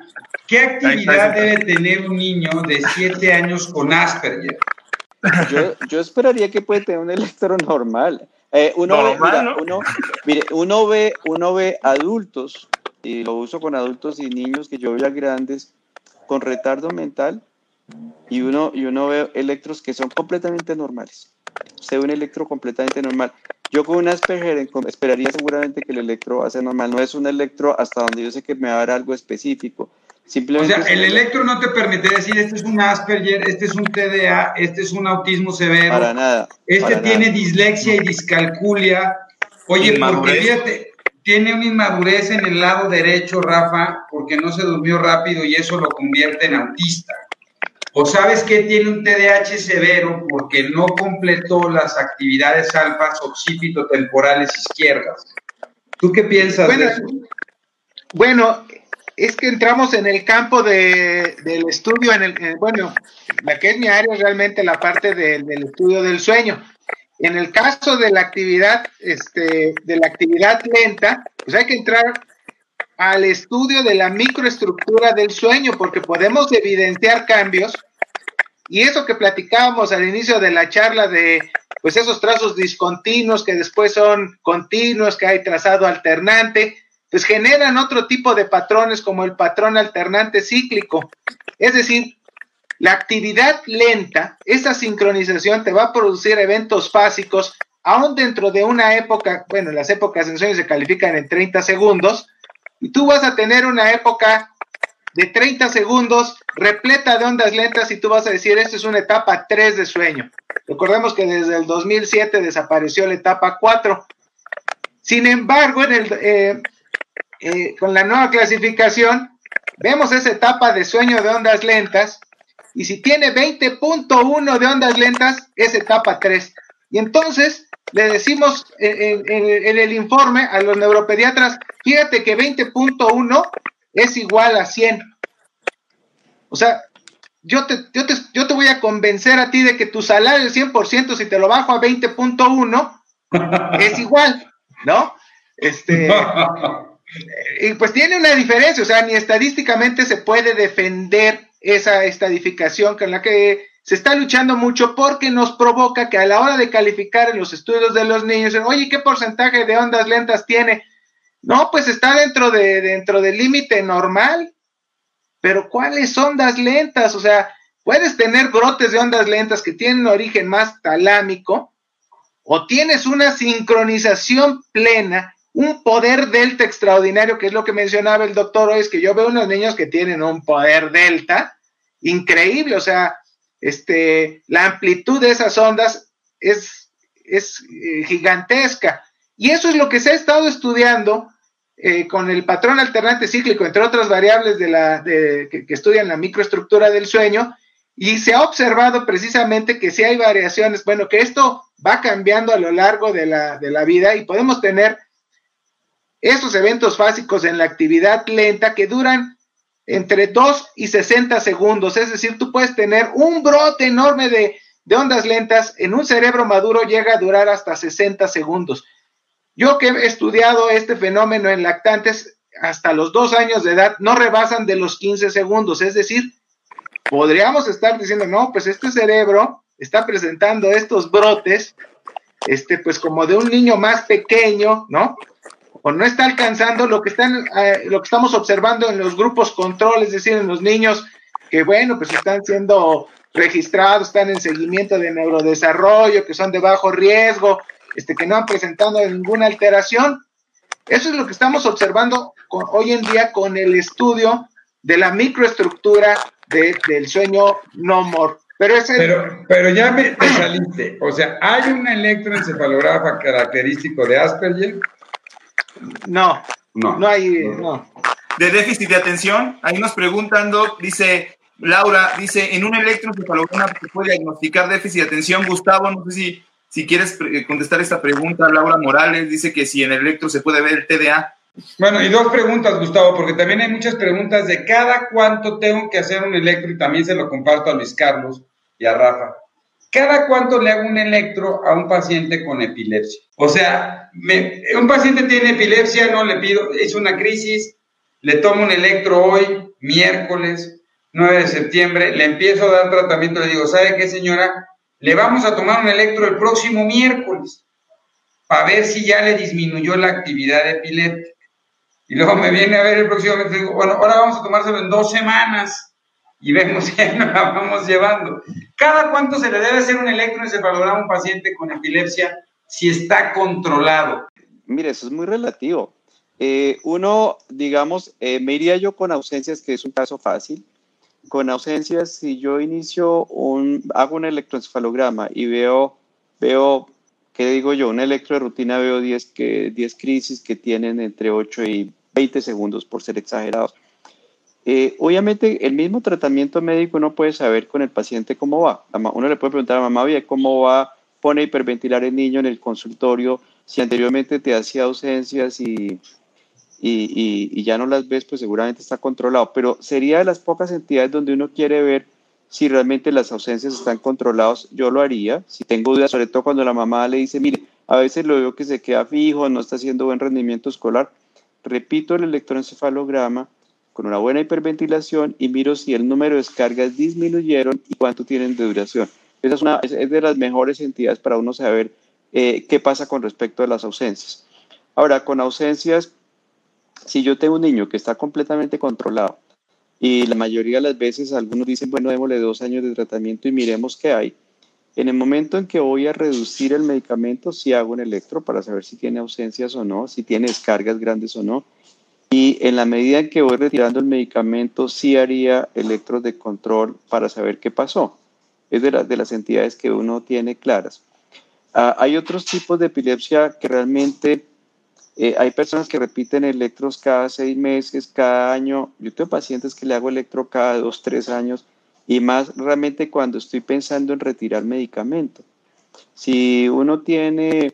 ¿Qué actividad debe tener un niño de 7 años con Asperger? Yo, yo esperaría que puede tener un electro normal. Eh, uno, ve, uno, mire, uno, ve, uno ve adultos, y lo uso con adultos y niños que yo veo grandes, con retardo mental, y uno, y uno ve electros que son completamente normales. Se ve un electro completamente normal. Yo con un Asperger esperaría seguramente que el electro va a ser normal. No es un electro hasta donde yo sé que me va a dar algo específico. Simplemente o sea, el electro no te permite decir, este es un Asperger, este es un TDA, este es un autismo severo. Para nada. Este tiene dislexia y discalculia. Oye, porque fíjate, tiene una inmadurez en el lado derecho, Rafa, porque no se durmió rápido y eso lo convierte en autista. O sabes que tiene un TDAH severo porque no completó las actividades alfas occipito-temporales izquierdas. ¿Tú qué piensas bueno, de eso? Bueno, es que entramos en el campo de, del estudio, en el, bueno, la que es mi área es realmente la parte del estudio del sueño. En el caso de la actividad, este, de la actividad lenta, pues hay que entrar al estudio de la microestructura del sueño, porque podemos evidenciar cambios. Y eso que platicábamos al inicio de la charla de, pues esos trazos discontinuos que después son continuos, que hay trazado alternante, pues generan otro tipo de patrones como el patrón alternante cíclico. Es decir, la actividad lenta, esa sincronización te va a producir eventos básicos, aún dentro de una época, bueno, las épocas en sueño se califican en 30 segundos, y tú vas a tener una época de 30 segundos repleta de ondas lentas y tú vas a decir, esta es una etapa 3 de sueño. Recordemos que desde el 2007 desapareció la etapa 4. Sin embargo, en el, eh, eh, con la nueva clasificación, vemos esa etapa de sueño de ondas lentas y si tiene 20.1 de ondas lentas, es etapa 3. Y entonces le decimos en, el informe a los neuropediatras, fíjate que 20.1 es igual a 100. O sea, yo te, yo, te, yo te voy a convencer a ti de que tu salario es 100% si te lo bajo a 20.1 [LAUGHS] es igual, ¿no? Este, [LAUGHS] y pues tiene una diferencia, o sea, ni estadísticamente se puede defender esa estadificación con la que se está luchando mucho porque nos provoca que a la hora de calificar en los estudios de los niños, oye, ¿qué porcentaje de ondas lentas tiene? No, pues está dentro de dentro del límite normal. Pero ¿cuáles ondas lentas? O sea, puedes tener brotes de ondas lentas que tienen origen más talámico o tienes una sincronización plena, un poder delta extraordinario, que es lo que mencionaba el doctor hoy, es que yo veo unos niños que tienen un poder delta increíble, o sea, este, la amplitud de esas ondas es, es eh, gigantesca. Y eso es lo que se ha estado estudiando eh, con el patrón alternante cíclico, entre otras variables de la, de, que, estudian la microestructura del sueño, y se ha observado precisamente que si hay variaciones, bueno, que esto va cambiando a lo largo de la, de la vida y podemos tener esos eventos básicos en la actividad lenta que duran entre 2 y 60 segundos. Es decir, tú puedes tener un brote enorme de, ondas lentas en un cerebro maduro llega a durar hasta 60 segundos. Yo que he estudiado este fenómeno en lactantes hasta los dos años de edad, no rebasan de los 15 segundos. Es decir, podríamos estar diciendo, no, pues este cerebro está presentando estos brotes, este, pues como de un niño más pequeño, ¿no? O no está alcanzando lo que están eh, lo que estamos observando en los grupos control, es decir, en los niños que bueno, pues están siendo registrados, están en seguimiento de neurodesarrollo, que son de bajo riesgo, este que no han presentado ninguna alteración. Eso es lo que estamos observando hoy en día con el estudio de la microestructura del sueño no more. Pero, pero, pero ya me, saliste. O sea, ¿hay un electroencefalograma característico de Asperger? No, no, no hay, no. De déficit de atención, ahí nos preguntan, dice Laura, dice, en un electroencefalograma se puede diagnosticar déficit de atención. Gustavo, no sé si, si quieres contestar esta pregunta. Laura Morales dice que si en el electro se puede ver el TDA. Bueno, y dos preguntas, Gustavo, porque también hay muchas preguntas de cada cuánto tengo que hacer un electro y también se lo comparto a Luis Carlos y a Rafa. ¿Cada cuánto le hago un electro a un paciente con epilepsia? O sea, un paciente tiene epilepsia, no le pido, es una crisis, le tomo un electro hoy, miércoles 9 de septiembre, le empiezo a dar tratamiento, le digo, ¿sabe qué señora? Le vamos a tomar un electro el próximo miércoles para ver si ya le disminuyó la actividad epiléptica. Y luego me viene a ver el próximo mes y digo, bueno, ahora vamos a tomárselo en dos semanas y vemos [LAUGHS] si nos la vamos llevando. ¿Cada cuánto se le debe hacer un electroencefalograma a un paciente con epilepsia si está controlado? Mire, eso es muy relativo. Eh, uno, digamos, eh, me iría yo con ausencias, que es un caso fácil. Con ausencias, si yo inicio un, hago un electroencefalograma y veo, veo, ¿qué digo yo? Un electro de rutina, veo 10, que, 10 crisis que tienen entre 8 y 20 segundos, por ser exagerados. Eh, obviamente, el mismo tratamiento médico uno puede saber con el paciente cómo va. Uno le puede preguntar a mamá, oye, ¿cómo va? Pone a hiperventilar el niño en el consultorio. Si anteriormente te hacía ausencias y y, ya no las ves, pues seguramente está controlado. Pero sería de las pocas entidades donde uno quiere ver si realmente las ausencias están controladas. Yo lo haría. Si tengo dudas, sobre todo cuando la mamá le dice, mire, a veces lo veo que se queda fijo, no está haciendo buen rendimiento escolar. Repito el electroencefalograma con una buena hiperventilación y miro si el número de descargas disminuyeron y cuánto tienen de duración. Esa es, una, es de las mejores entidades para uno saber eh, qué pasa con respecto a las ausencias. Ahora, con ausencias, si yo tengo un niño que está completamente controlado y la mayoría de las veces algunos dicen, bueno, démosle dos años de tratamiento y miremos qué hay. En el momento en que voy a reducir el medicamento, sí hago un electro para saber si tiene ausencias o no, si tiene descargas grandes o no. Y en la medida en que voy retirando el medicamento, sí haría electros de control para saber qué pasó. Es de, de las entidades que uno tiene claras. Ah, hay otros tipos de epilepsia que realmente eh, hay personas que repiten electros cada seis meses, cada año. Yo tengo pacientes que le hago electro cada dos, tres años y más realmente cuando estoy pensando en retirar medicamento. Si uno tiene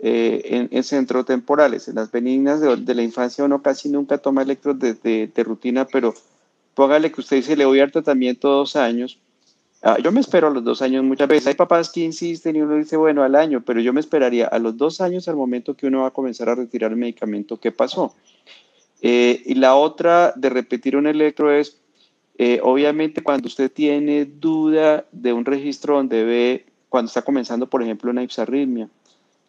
eh, en, centros temporales, en las benignas de, la infancia, uno casi nunca toma electros de, de, rutina, pero póngale que usted dice le voy a dar tratamiento dos años Ah, yo me espero a los dos años muchas veces. Hay papás que insisten y uno dice, bueno, al año, pero yo me esperaría a los dos años al momento que uno va a comenzar a retirar el medicamento. ¿Qué pasó? Eh, y la otra de repetir un electro es, eh, obviamente, cuando usted tiene duda de un registro donde ve, cuando está comenzando, por ejemplo, una ipsarritmia,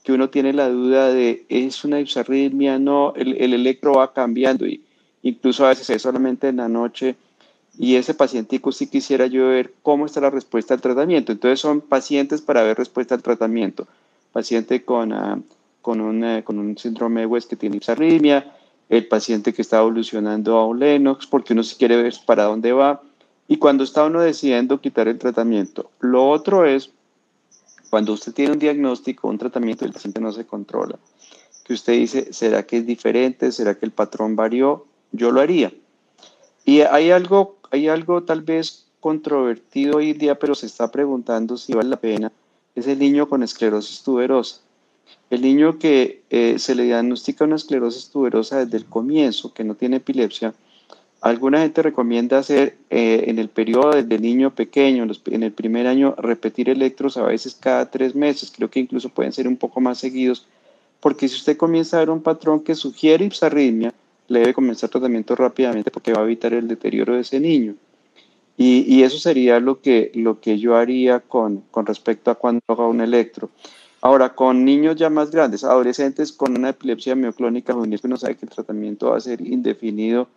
que uno tiene la duda de, ¿es una ipsarritmia? No, el, el electro va cambiando y incluso a veces es solamente en la noche y ese pacientico sí quisiera yo ver cómo está la respuesta al tratamiento. Entonces son pacientes para ver respuesta al tratamiento. Paciente con, ah, con, un, eh, con un síndrome de West que tiene ipsarritmia, el paciente que está evolucionando a un Lennox, porque uno sí quiere ver para dónde va. Y cuando está uno decidiendo quitar el tratamiento. Lo otro es cuando usted tiene un diagnóstico, un tratamiento, el paciente no se controla. Que usted dice, ¿será que es diferente? ¿Será que el patrón varió? Yo lo haría. Y hay algo hay algo tal vez controvertido hoy día, pero se está preguntando si vale la pena, es el niño con esclerosis tuberosa. El niño que eh, se le diagnostica una esclerosis tuberosa desde el comienzo, que no tiene epilepsia, alguna gente recomienda hacer eh, en el periodo del niño pequeño, en el primer año, repetir electros a veces cada tres meses. Creo que incluso pueden ser un poco más seguidos, porque si usted comienza a ver un patrón que sugiere ipsarritmia, le debe comenzar tratamiento rápidamente porque va a evitar el deterioro de ese niño. Y, eso sería lo que, lo que yo haría con, con respecto a cuando haga un electro. Ahora, con niños ya más grandes, adolescentes con una epilepsia mioclónica juvenil, uno sabe que el tratamiento va a ser indefinido,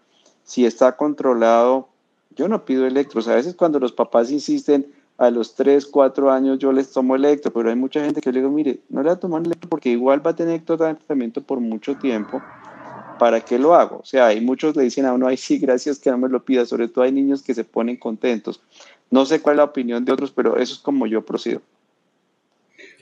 si está controlado, yo no pido electros. A veces cuando los papás insisten, a los 3, 4 años yo les tomo electro, pero hay mucha gente que le digo, mire, no le va a tomar electro porque igual va a tener tratamiento por mucho tiempo ¿para qué lo hago? O sea, hay muchos le dicen a uno, ay, sí, gracias que no me lo pida, sobre todo hay niños que se ponen contentos. No sé cuál es la opinión de otros, pero eso es como yo procedo.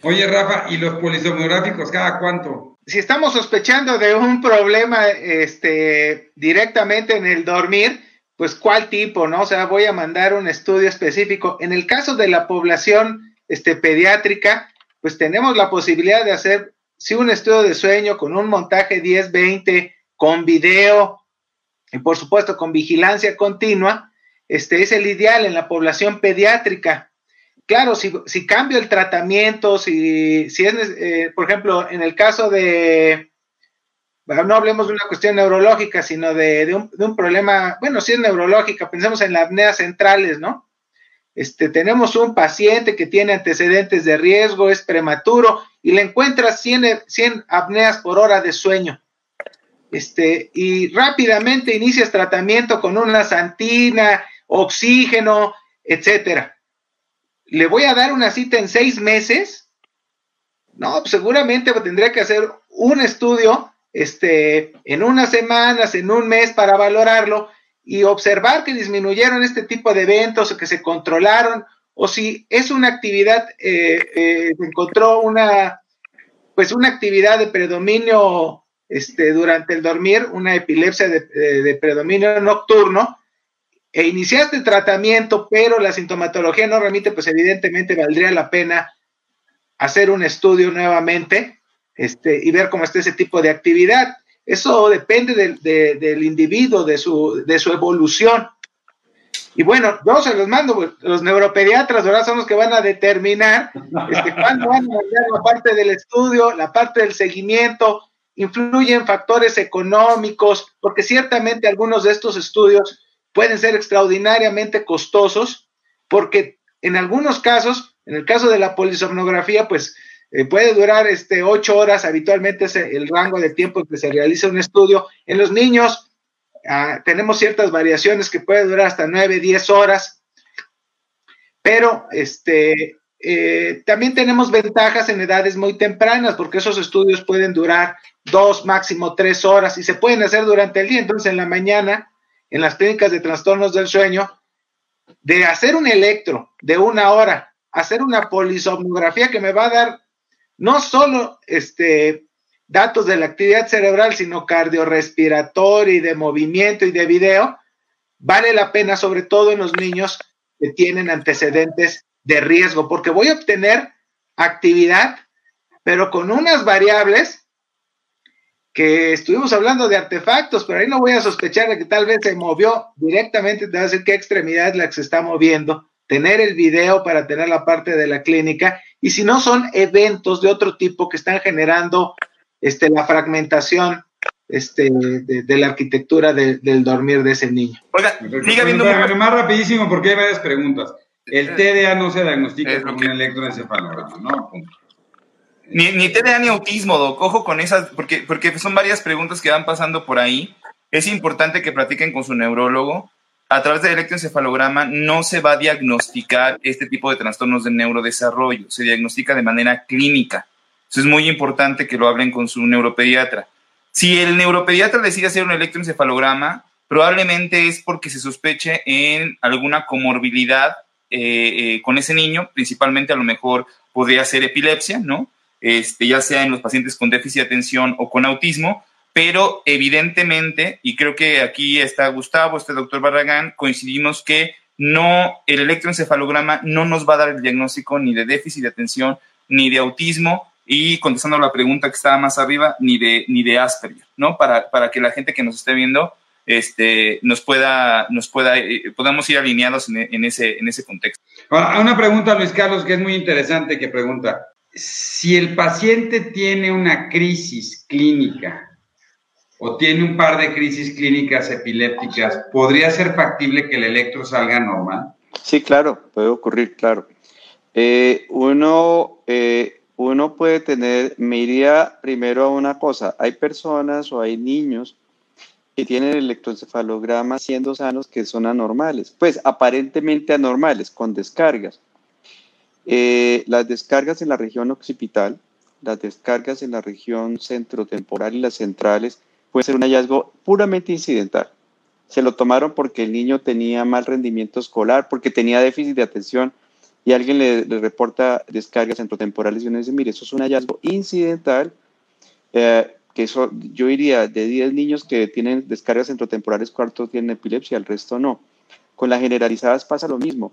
Oye, Rafa, ¿y los polisomnográficos cada cuánto? Si estamos sospechando de un problema este, directamente en el dormir, pues cuál tipo, ¿no? O sea, voy a mandar un estudio específico. En el caso de la población este, pediátrica, pues tenemos la posibilidad de hacer, sí, un estudio de sueño con un montaje 10-20 con video y por supuesto con vigilancia continua, este es el ideal en la población pediátrica. Claro, si, si cambio el tratamiento, si, si es, eh, por ejemplo, en el caso de, no hablemos de una cuestión neurológica, sino de, de, un, problema, bueno, si es neurológica, pensemos en las apneas centrales, ¿no? Este, tenemos un paciente que tiene antecedentes de riesgo, es prematuro y le encuentras 100, 100 apneas por hora de sueño este, y rápidamente inicias tratamiento con una santina, oxígeno, etcétera. Le voy a dar una cita en seis meses. No, pues seguramente tendría que hacer un estudio este, en unas semanas, en un mes para valorarlo y observar que disminuyeron este tipo de eventos o que se controlaron o si es una actividad, eh, eh, encontró una, pues una actividad de predominio este, durante el dormir, una epilepsia de predominio nocturno, e iniciaste tratamiento, pero la sintomatología no remite, pues evidentemente valdría la pena hacer un estudio nuevamente este, y ver cómo está ese tipo de actividad. Eso depende del individuo, de su, de su evolución. Y bueno, yo se los mando, pues, los neuropediatras ahora son los que van a determinar este, [LAUGHS] cuándo van a mandar la parte del estudio, la parte del seguimiento, influyen factores económicos, porque ciertamente algunos de estos estudios pueden ser extraordinariamente costosos, porque en algunos casos en el caso de la polisomnografía, pues eh, puede durar este, ocho horas, habitualmente es el rango de tiempo en que se realiza un estudio. En los niños ah, tenemos ciertas variaciones que puede durar hasta nueve, diez horas, pero este, eh, también tenemos ventajas en edades muy tempranas, porque esos estudios pueden durar dos, máximo tres horas y se pueden hacer durante el día. Entonces, en la mañana, en las clínicas de trastornos del sueño, de hacer un electro de una hora hacer una polisomnografía que me va a dar no solo este, datos de la actividad cerebral, sino cardiorrespiratoria y de movimiento y de video, vale la pena, sobre todo en los niños que tienen antecedentes de riesgo, porque voy a obtener actividad, pero con unas variables que estuvimos hablando de artefactos, pero ahí no voy a sospechar de que tal vez se movió directamente, te va a decir qué extremidad es la que se está moviendo, tener el video para tener la parte de la clínica, y si no son eventos de otro tipo que están generando este, la fragmentación este, de, la arquitectura del dormir de ese niño. Oiga, siga viendo. Más rapidísimo porque hay varias preguntas. El TDA no se diagnostica con un electroencefalograma, ¿no? Ni, ni TDA ni autismo, Doc. Ojo con esas, porque, porque son varias preguntas que van pasando por ahí. Es importante que platiquen con su neurólogo a través del electroencefalograma no se va a diagnosticar este tipo de trastornos de neurodesarrollo, se diagnostica de manera clínica. Eso es muy importante que lo hablen con su neuropediatra. Si el neuropediatra decide hacer un electroencefalograma, probablemente es porque se sospeche en alguna comorbilidad eh, eh, con ese niño, principalmente a lo mejor podría ser epilepsia, ¿no? Este, ya sea en los pacientes con déficit de atención o con autismo, pero evidentemente, y creo que aquí está Gustavo, este doctor Barragán, coincidimos que no, el electroencefalograma no nos va a dar el diagnóstico ni de déficit de atención, ni de autismo, y contestando la pregunta que estaba más arriba, ni de, ni de Asperger, ¿no? Para, para que la gente que nos esté viendo este, nos pueda, nos pueda, eh, podamos ir alineados en, ese, en ese contexto. Ahora, una pregunta, Luis Carlos, que es muy interesante, que pregunta, si el paciente tiene una crisis clínica, o tiene un par de crisis clínicas epilépticas, ¿podría ser factible que el electro salga normal? Sí, claro, puede ocurrir, claro. Eh, uno, eh, uno puede tener, me iría primero a una cosa, hay personas o hay niños que tienen electroencefalograma siendo sanos que son anormales, pues aparentemente anormales, con descargas. Eh, las descargas en la región occipital, las descargas en la región centrotemporal y las centrales puede ser un hallazgo puramente incidental. Se lo tomaron porque el niño tenía mal rendimiento escolar, porque tenía déficit de atención y alguien le, reporta descargas centrotemporales y uno dice, mire, eso es un hallazgo incidental, eh, que eso, yo diría, de 10 niños que tienen descargas centrotemporales, cuartos tienen epilepsia, el resto no. Con las generalizadas pasa lo mismo.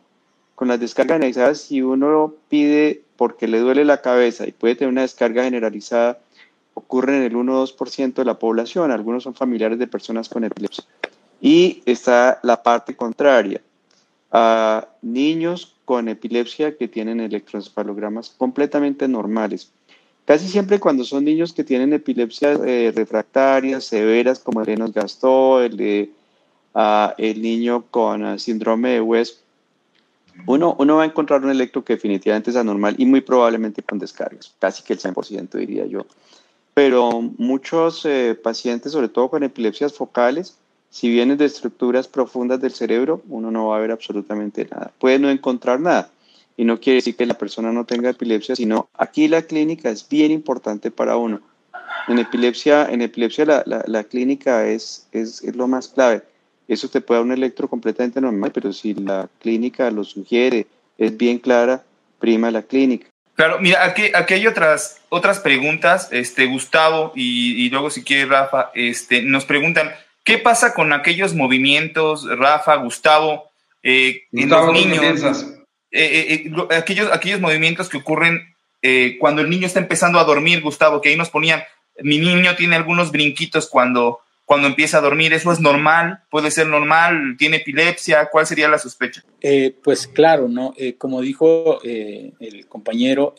Con las descargas generalizadas, si uno pide porque le duele la cabeza y puede tener una descarga generalizada, ocurre en el 1 2% de la población, algunos son familiares de personas con epilepsia. Y está la parte contraria, a niños con epilepsia que tienen electroencefalogramas completamente normales. Casi siempre cuando son niños que tienen epilepsias eh, refractarias, severas, como el nos gastó, el, de, ah, el niño con ah, síndrome de West, uno, uno va a encontrar un electro que definitivamente es anormal y muy probablemente con descargas, casi que el 100% diría yo pero muchos eh, pacientes, sobre todo con epilepsias focales, si vienen de estructuras profundas del cerebro, uno no va a ver absolutamente nada. Puede no encontrar nada. y no quiere decir que la persona no tenga epilepsia, sino aquí la clínica es bien importante para uno. En epilepsia, en epilepsia la, la, clínica es, es, es, lo más clave. Eso te puede dar un electro completamente normal, pero si la clínica lo sugiere, es bien clara, prima la clínica. Claro, mira, aquí, aquí hay otras, otras preguntas, este, Gustavo, y, y luego si quiere Rafa, este, nos preguntan, ¿qué pasa con aquellos movimientos, Rafa, Gustavo, eh, en los niños? Eh, eh, aquellos, aquellos movimientos que ocurren cuando el niño está empezando a dormir, Gustavo, que ahí nos ponían, mi niño tiene algunos brinquitos cuando, cuando empieza a dormir, ¿eso es normal? ¿Puede ser normal? ¿Tiene epilepsia? ¿Cuál sería la sospecha? Eh, pues claro, ¿no? Eh, como dijo eh, el compañero,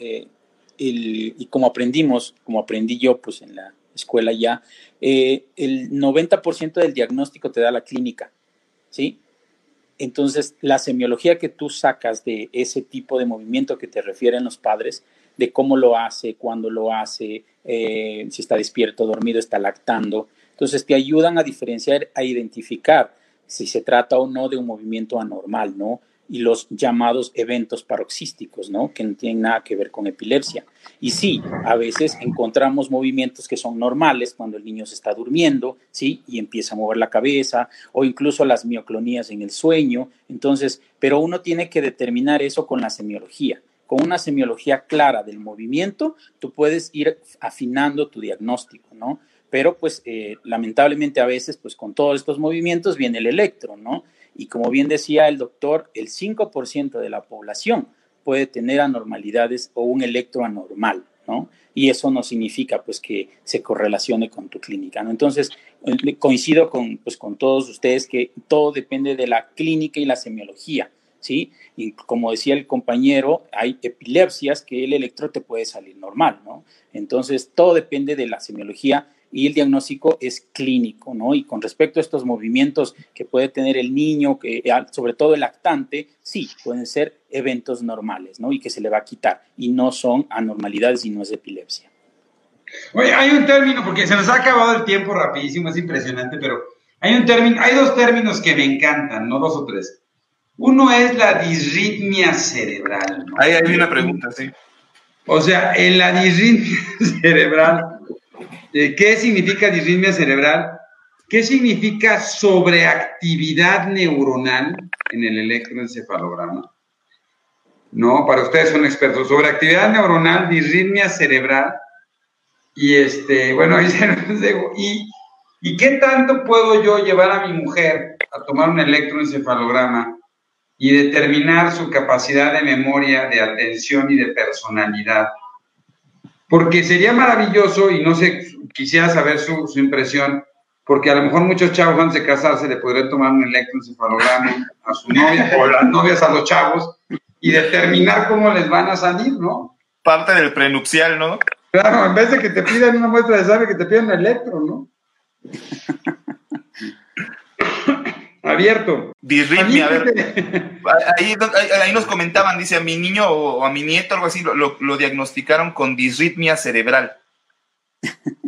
y como aprendimos, como aprendí yo pues en la escuela ya, el 90% del diagnóstico te da la clínica, ¿sí? Entonces, la semiología que tú sacas de ese tipo de movimiento que te refieren los padres, de cómo lo hace, cuándo lo hace, si está despierto, dormido, está lactando, entonces te ayudan a diferenciar, a identificar si se trata o no de un movimiento anormal, ¿no? Y los llamados eventos paroxísticos, ¿no? Que no tienen nada que ver con epilepsia. Y sí, a veces encontramos movimientos que son normales cuando el niño se está durmiendo, ¿sí? Y empieza a mover la cabeza, o incluso las mioclonías en el sueño. Entonces, pero uno tiene que determinar eso con la semiología. Con una semiología clara del movimiento, tú puedes ir afinando tu diagnóstico, ¿no? Pero pues eh, lamentablemente a veces pues con todos estos movimientos viene el electro, ¿no? Y como bien decía el doctor, el 5% de la población puede tener anormalidades o un electro anormal, ¿no? Y eso no significa pues que se correlacione con tu clínica, ¿no? Entonces, eh, coincido con, pues, con todos ustedes que todo depende de la clínica y la semiología, ¿sí? Y como decía el compañero, hay epilepsias que el electro te puede salir normal, ¿no? Entonces, todo depende de la semiología y el diagnóstico es clínico, ¿no? Y con respecto a estos movimientos que puede tener el niño, que, eh, sobre todo el lactante, sí, pueden ser eventos normales, ¿no? Y que se le va a quitar, y no son anormalidades y no es epilepsia. Oye, hay un término, porque se nos ha acabado el tiempo rapidísimo, es impresionante, pero hay un término, hay dos términos que me encantan, no dos o tres. Uno es la disritmia cerebral. Ahí hay una pregunta, sí. O sea, en la disritmia [LAUGHS] cerebral ¿Qué significa disritmia cerebral? ¿Qué significa sobreactividad neuronal en el electroencefalograma? No, para ustedes son expertos. Sobreactividad neuronal, disritmia cerebral. Y este, bueno, y, ¿y qué tanto puedo yo llevar a mi mujer a tomar un electroencefalograma y determinar su capacidad de memoria, de atención y de personalidad? Porque sería maravilloso, y no sé, quisiera saber su, impresión, porque a lo mejor muchos chavos antes de casarse le podrían tomar un electroencefalograma a su novia o las novias a los chavos y determinar cómo les van a salir, ¿no? Parte del prenupcial, ¿no? Claro, en vez de que te pidan una muestra de sangre, que te pidan un electro, ¿no? [LAUGHS] abierto. Disritmia, a ver. [LAUGHS] Ahí, nos comentaban, dice, a mi niño o a mi nieto, algo así, lo, diagnosticaron con disritmia cerebral.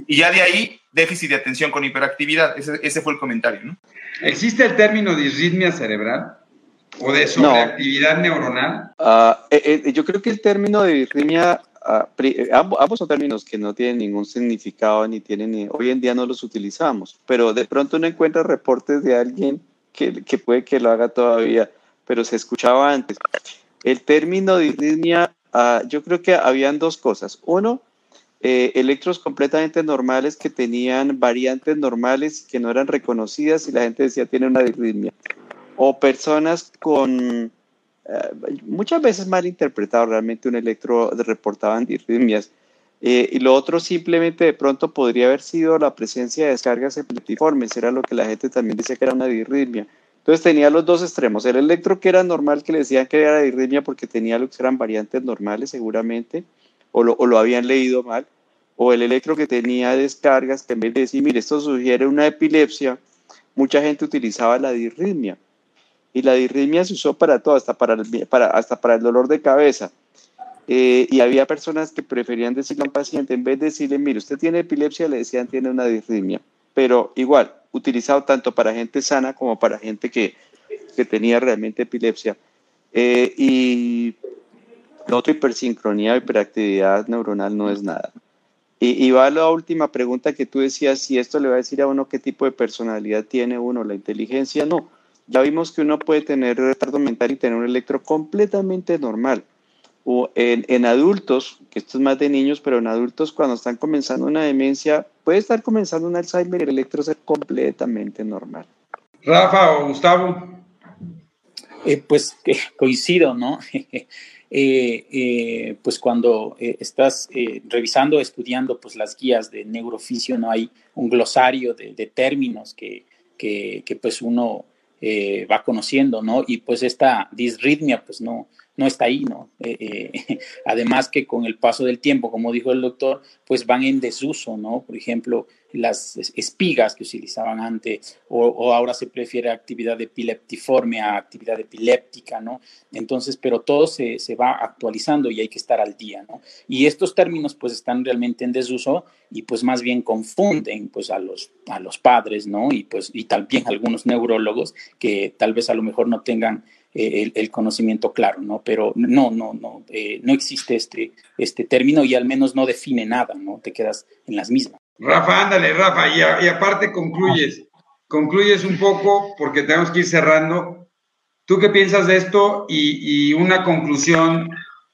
Y ya de ahí, déficit de atención con hiperactividad. Ese, fue el comentario, ¿no? ¿Existe el término disritmia cerebral? ¿O de sobreactividad neuronal? Ah, eh, eh, yo creo que el término de disritmia ah, eh, ambos, son términos que no tienen ningún significado ni tienen, hoy en día no los utilizamos, pero de pronto uno encuentra reportes de alguien que, puede que lo haga todavía, pero se escuchaba antes. El término de disritmia, ah, yo creo que habían dos cosas. Uno, eh, electros completamente normales que tenían variantes normales que no eran reconocidas y la gente decía tiene una disritmia. O personas con, eh, muchas veces mal interpretado realmente un electro reportaban disritmias. Eh, y lo otro simplemente de pronto podría haber sido la presencia de descargas epileptiformes, era lo que la gente también decía que era una disritmia. Entonces tenía los dos extremos, el electro que era normal, que le decían que era disritmia porque tenía lo que eran variantes normales seguramente, o lo, o lo habían leído mal, o el electro que tenía descargas, que en vez de decir, mire, esto sugiere una epilepsia, mucha gente utilizaba la disritmia. Y la disritmia se usó para todo, hasta para para, hasta para el dolor de cabeza eh, y había personas que preferían decirle a un paciente, en vez de decirle, mire, usted tiene epilepsia, le decían, tiene una disritmia. Pero igual, utilizado tanto para gente sana como para gente que, que tenía realmente epilepsia. Eh, y Lo otro, hipersincronía, hiperactividad neuronal no es nada. Y, y va a la última pregunta que tú decías, si esto le va a decir a uno qué tipo de personalidad tiene uno, la inteligencia, no. Ya vimos que uno puede tener retardo mental y tener un electro completamente normal. O en, en, adultos, que esto es más de niños, pero en adultos cuando están comenzando una demencia, puede estar comenzando un Alzheimer y el electro ser completamente normal. Rafa o Gustavo. Eh, pues eh, coincido, ¿no? [LAUGHS] Eh, eh, pues cuando eh, estás revisando, estudiando pues las guías de neurofisio, no hay un glosario de, de términos que, que, que, pues uno va conociendo, ¿no? Y pues esta disritmia pues no, no está ahí, ¿no? Eh, eh, [LAUGHS] además que con el paso del tiempo, como dijo el doctor, pues van en desuso, ¿no? Por ejemplo, las espigas que utilizaban antes, o, ahora se prefiere actividad epileptiforme a actividad epiléptica, ¿no? Entonces, pero todo se, se, va actualizando y hay que estar al día, ¿no? Y estos términos pues están realmente en desuso y pues más bien confunden pues a los, a los padres, ¿no? Y pues y también algunos neurólogos que tal vez a lo mejor no tengan el, el, conocimiento claro, ¿no? Pero no, no, no, eh, no existe este, este término y al menos no define nada, ¿no? Te quedas en las mismas. Rafa, ándale, Rafa, y, aparte concluyes, concluyes un poco porque tenemos que ir cerrando. ¿Tú qué piensas de esto? Y, y una conclusión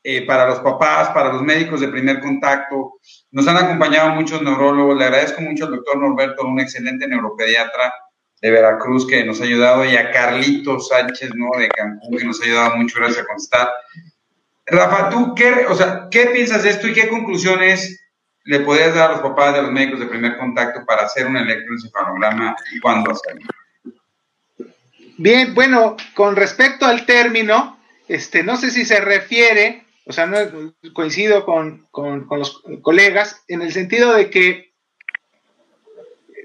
eh, para los papás, para los médicos de primer contacto. Nos han acompañado muchos neurólogos. Le agradezco mucho al doctor Norberto, un excelente neuropediatra de Veracruz que nos ha ayudado y a Carlitos Sánchez, ¿no? De Cancún que nos ha ayudado mucho, gracias a contestar. Rafa, ¿tú qué, o sea, qué piensas de esto y qué conclusiones le podrías dar a los papás de los médicos de primer contacto para hacer un electroencefalograma y cuándo hacerlo? Bien, bueno, con respecto al término, este, no sé si se refiere, o sea, no coincido con los colegas, en el sentido de que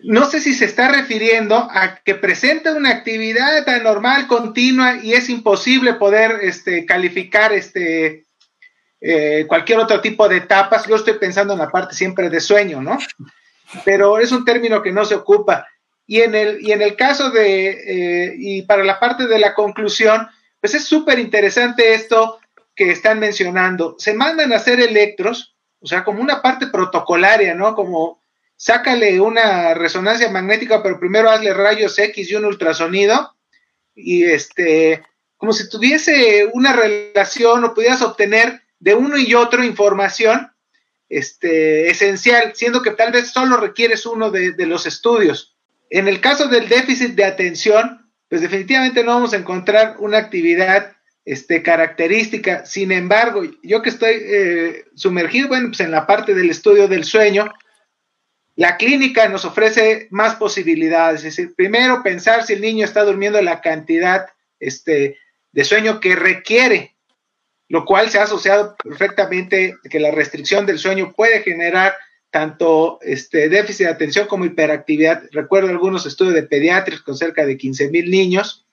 no sé si se está refiriendo a que presenta una actividad anormal continua y es imposible poder este, calificar este, eh, cualquier otro tipo de etapas. Yo estoy pensando en la parte siempre de sueño, ¿no? Pero es un término que no se ocupa. Y en el, y en el caso de, eh, y para la parte de la conclusión, pues es súper interesante esto que están mencionando. Se mandan a hacer electros, o sea, como una parte protocolaria, ¿no? Como sácale una resonancia magnética, pero primero hazle rayos X y un ultrasonido, y este, como si tuviese una relación o pudieras obtener de uno y otro información este, esencial, siendo que tal vez solo requieres uno de, los estudios. En el caso del déficit de atención, pues definitivamente no vamos a encontrar una actividad este, característica. Sin embargo, yo que estoy eh, sumergido, bueno, pues en la parte del estudio del sueño, la clínica nos ofrece más posibilidades, es decir, primero pensar si el niño está durmiendo la cantidad este, de sueño que requiere, lo cual se ha asociado perfectamente que la restricción del sueño puede generar tanto este, déficit de atención como hiperactividad. Recuerdo algunos estudios de pediatras con cerca de 15 mil niños,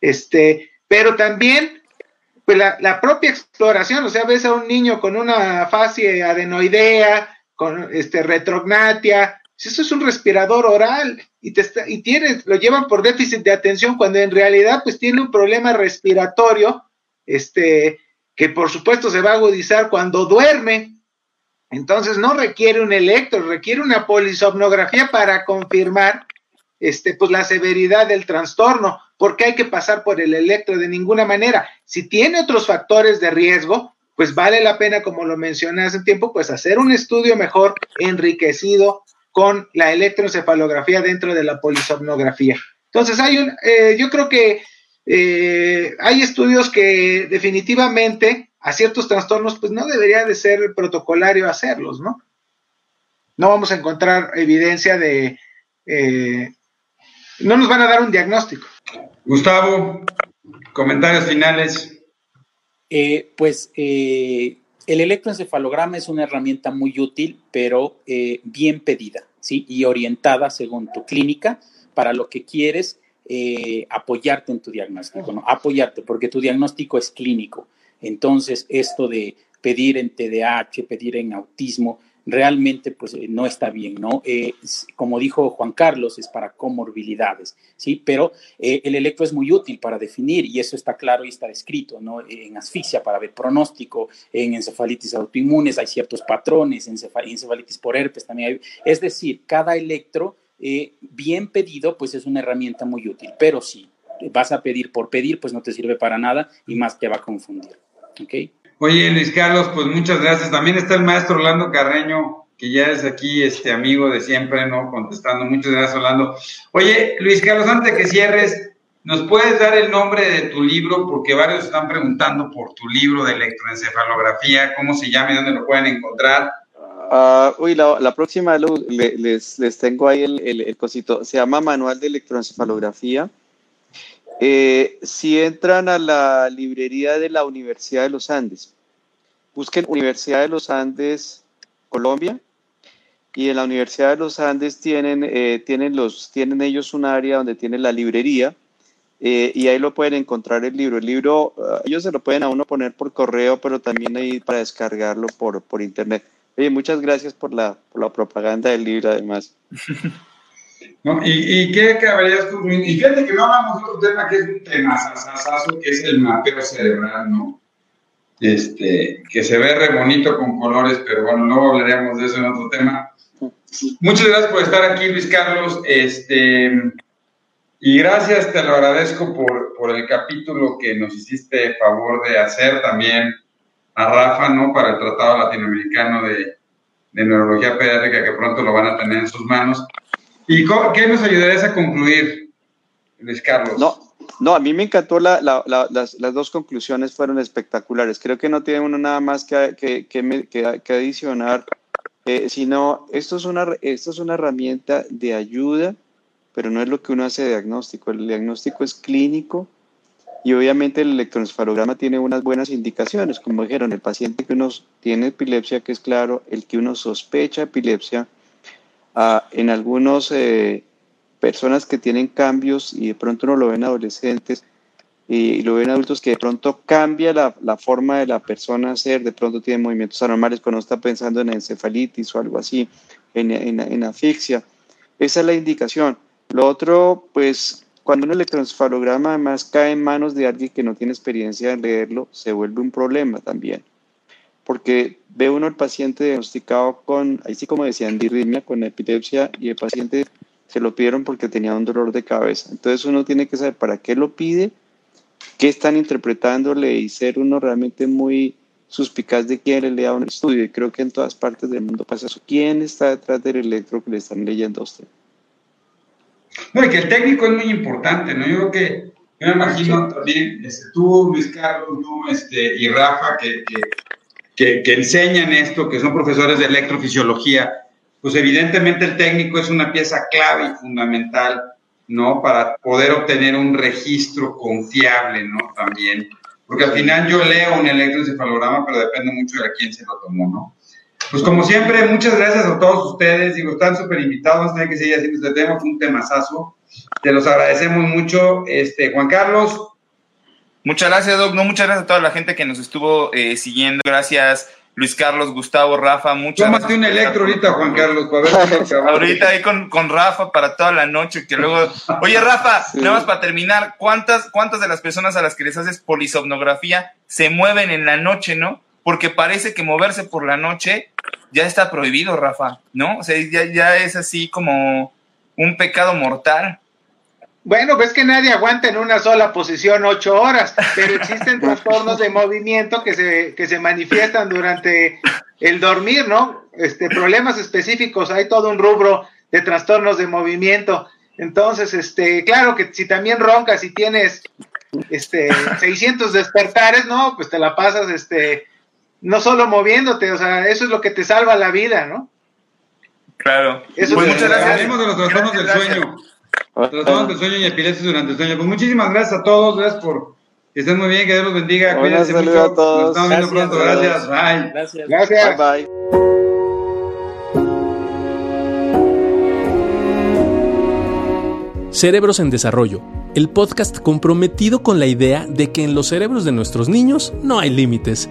este, pero también pues la, propia exploración, o sea, ves a un niño con una fase adenoidea, con este, retrognatia, eso es un respirador oral y, te está, y tiene, lo llevan por déficit de atención cuando en realidad pues tiene un problema respiratorio, este, que por supuesto se va a agudizar cuando duerme. Entonces no requiere un electro, requiere una polisomnografía para confirmar este, pues la severidad del trastorno, porque hay que pasar por el electro de ninguna manera. Si tiene otros factores de riesgo, pues vale la pena, como lo mencioné hace tiempo, pues hacer un estudio mejor enriquecido con la electroencefalografía dentro de la polisomnografía. Entonces, hay un, eh, yo creo que eh, hay estudios que definitivamente a ciertos trastornos, pues no debería de ser protocolario hacerlos, ¿no? No vamos a encontrar evidencia de, eh, no nos van a dar un diagnóstico. Gustavo, comentarios finales. Eh, pues eh, el electroencefalograma es una herramienta muy útil, pero eh, bien pedida, ¿sí? Y orientada según tu clínica para lo que quieres apoyarte en tu diagnóstico, ¿no? Apoyarte, porque tu diagnóstico es clínico. Entonces, esto de pedir en TDAH, pedir en autismo, realmente pues eh, no está bien, ¿no? Eh, como dijo Juan Carlos, es para comorbilidades, ¿sí? Pero eh, el electro es muy útil para definir y eso está claro y está descrito, ¿no? En asfixia para ver pronóstico, en encefalitis autoinmunes hay ciertos patrones, en encefalitis por herpes también hay, es decir, cada electro bien pedido pues es una herramienta muy útil, pero si vas a pedir por pedir pues no te sirve para nada y más te va a confundir, ¿ok? Oye, Luis Carlos, pues muchas gracias. También está el maestro Orlando Carreño, que ya es aquí este amigo de siempre, ¿no? Contestando. Muchas gracias, Orlando. Oye, Luis Carlos, antes de que cierres, ¿nos puedes dar el nombre de tu libro? Porque varios están preguntando por tu libro de electroencefalografía, cómo se llama y dónde lo pueden encontrar. Uh, uy, la, próxima les, les, tengo ahí el, el, el, cosito. Se llama Manual de Electroencefalografía. Eh, si entran a la librería de la Universidad de los Andes, busquen Universidad de los Andes Colombia y en la Universidad de los Andes tienen, eh, tienen, los, tienen ellos un área donde tienen la librería eh, y ahí lo pueden encontrar el libro. El libro, ellos se lo pueden a uno poner por correo, pero también ahí para descargarlo por, por internet. Oye, muchas gracias por la, por la propaganda del libro además. [LAUGHS] ¿no? ¿Y, qué acabarías concluyendo? Y fíjate que no hablamos de otro tema que es un tema sasazo, que es el mapeo cerebral, ¿no? Este, que se ve re bonito con colores, pero bueno, luego hablaremos de eso en otro tema. Muchas gracias por estar aquí, Luis Carlos. Este, y gracias, te lo agradezco por, por el capítulo que nos hiciste favor de hacer también a Rafa, ¿no? Para el Tratado Latinoamericano de, de Neurología Pediátrica, que pronto lo van a tener en sus manos. ¿Y qué nos ayudarías a concluir, Luis Carlos? No, no, a mí me encantó las, dos conclusiones, fueron espectaculares. Creo que no tiene uno nada más que, que, adicionar, eh, sino esto es, una, esto es una herramienta de ayuda, pero no es lo que uno hace de diagnóstico. El diagnóstico es clínico y obviamente el electroencefalograma tiene unas buenas indicaciones, como dijeron, el paciente que uno tiene epilepsia, que es claro, el que uno sospecha epilepsia, en algunas eh, personas que tienen cambios y de pronto no lo ven adolescentes y, lo ven adultos que de pronto cambia la, la, forma de la persona ser, de pronto tiene movimientos anormales cuando está pensando en encefalitis o algo así, en, en, en asfixia. Esa es la indicación. Lo otro, pues cuando un electroencefalograma además cae en manos de alguien que no tiene experiencia en leerlo, se vuelve un problema también porque ve uno el paciente diagnosticado con, ahí sí como decían, dirrimia, con epilepsia, y el paciente se lo pidieron porque tenía un dolor de cabeza. Entonces uno tiene que saber para qué lo pide, qué están interpretándole y ser uno realmente muy suspicaz de quién le lea un estudio. Y creo que en todas partes del mundo pasa eso. ¿Quién está detrás del electro que le están leyendo a usted? No, y que el técnico es muy importante, ¿no? Yo creo que, yo me imagino también, este, tú, Luis Carlos, este, y Rafa, que, que que, enseñan esto, que son profesores de electrofisiología, pues evidentemente el técnico es una pieza clave y fundamental, ¿no? Para poder obtener un registro confiable, ¿no? También. Porque al final yo leo un electroencefalograma, pero depende mucho de quién se lo tomó, ¿no? Pues como siempre, muchas gracias a todos ustedes. Digo, están súper invitados, tienen que seguir haciendo este tema, fue un temazazo. Te los agradecemos mucho. Este, Juan Carlos, Muchas gracias, Doc. No, muchas gracias a toda la gente que nos estuvo eh, siguiendo. Gracias, Luis Carlos, Gustavo, Rafa. Muchas Tómate un electro ahorita, Juan Carlos, Ahorita ahí con, con, Rafa para toda la noche. que luego. Oye, Rafa, nada más para terminar, ¿cuántas, ¿cuántas de las personas a las que les haces polisomnografía se mueven en la noche, no? Porque parece que moverse por la noche ya está prohibido, Rafa, ¿no? O sea, ya, ya es así como un pecado mortal. Bueno, ves que nadie aguanta en una sola posición ocho horas, pero existen [LAUGHS] trastornos de movimiento que se, que se manifiestan durante el dormir, ¿no? Este, problemas específicos, hay todo un rubro de trastornos de movimiento. Entonces, este, claro que si también roncas y tienes este 600 despertares, ¿no? Pues te la pasas este no solo moviéndote, o sea, eso es lo que te salva la vida, ¿no? Claro. Eso pues muchas gracias. de los trastornos del sueño. Trastornos del sueño y epilepsia durante el sueño. Pues muchísimas gracias a todos, gracias por que estén muy bien, que Dios los bendiga. Cuídense mucho. A todos. Nos estamos viendo pronto. Gracias. Bye. Gracias. Gracias. Bye. bye. Cerebros en Desarrollo, el podcast comprometido con la idea de que en los cerebros de nuestros niños no hay límites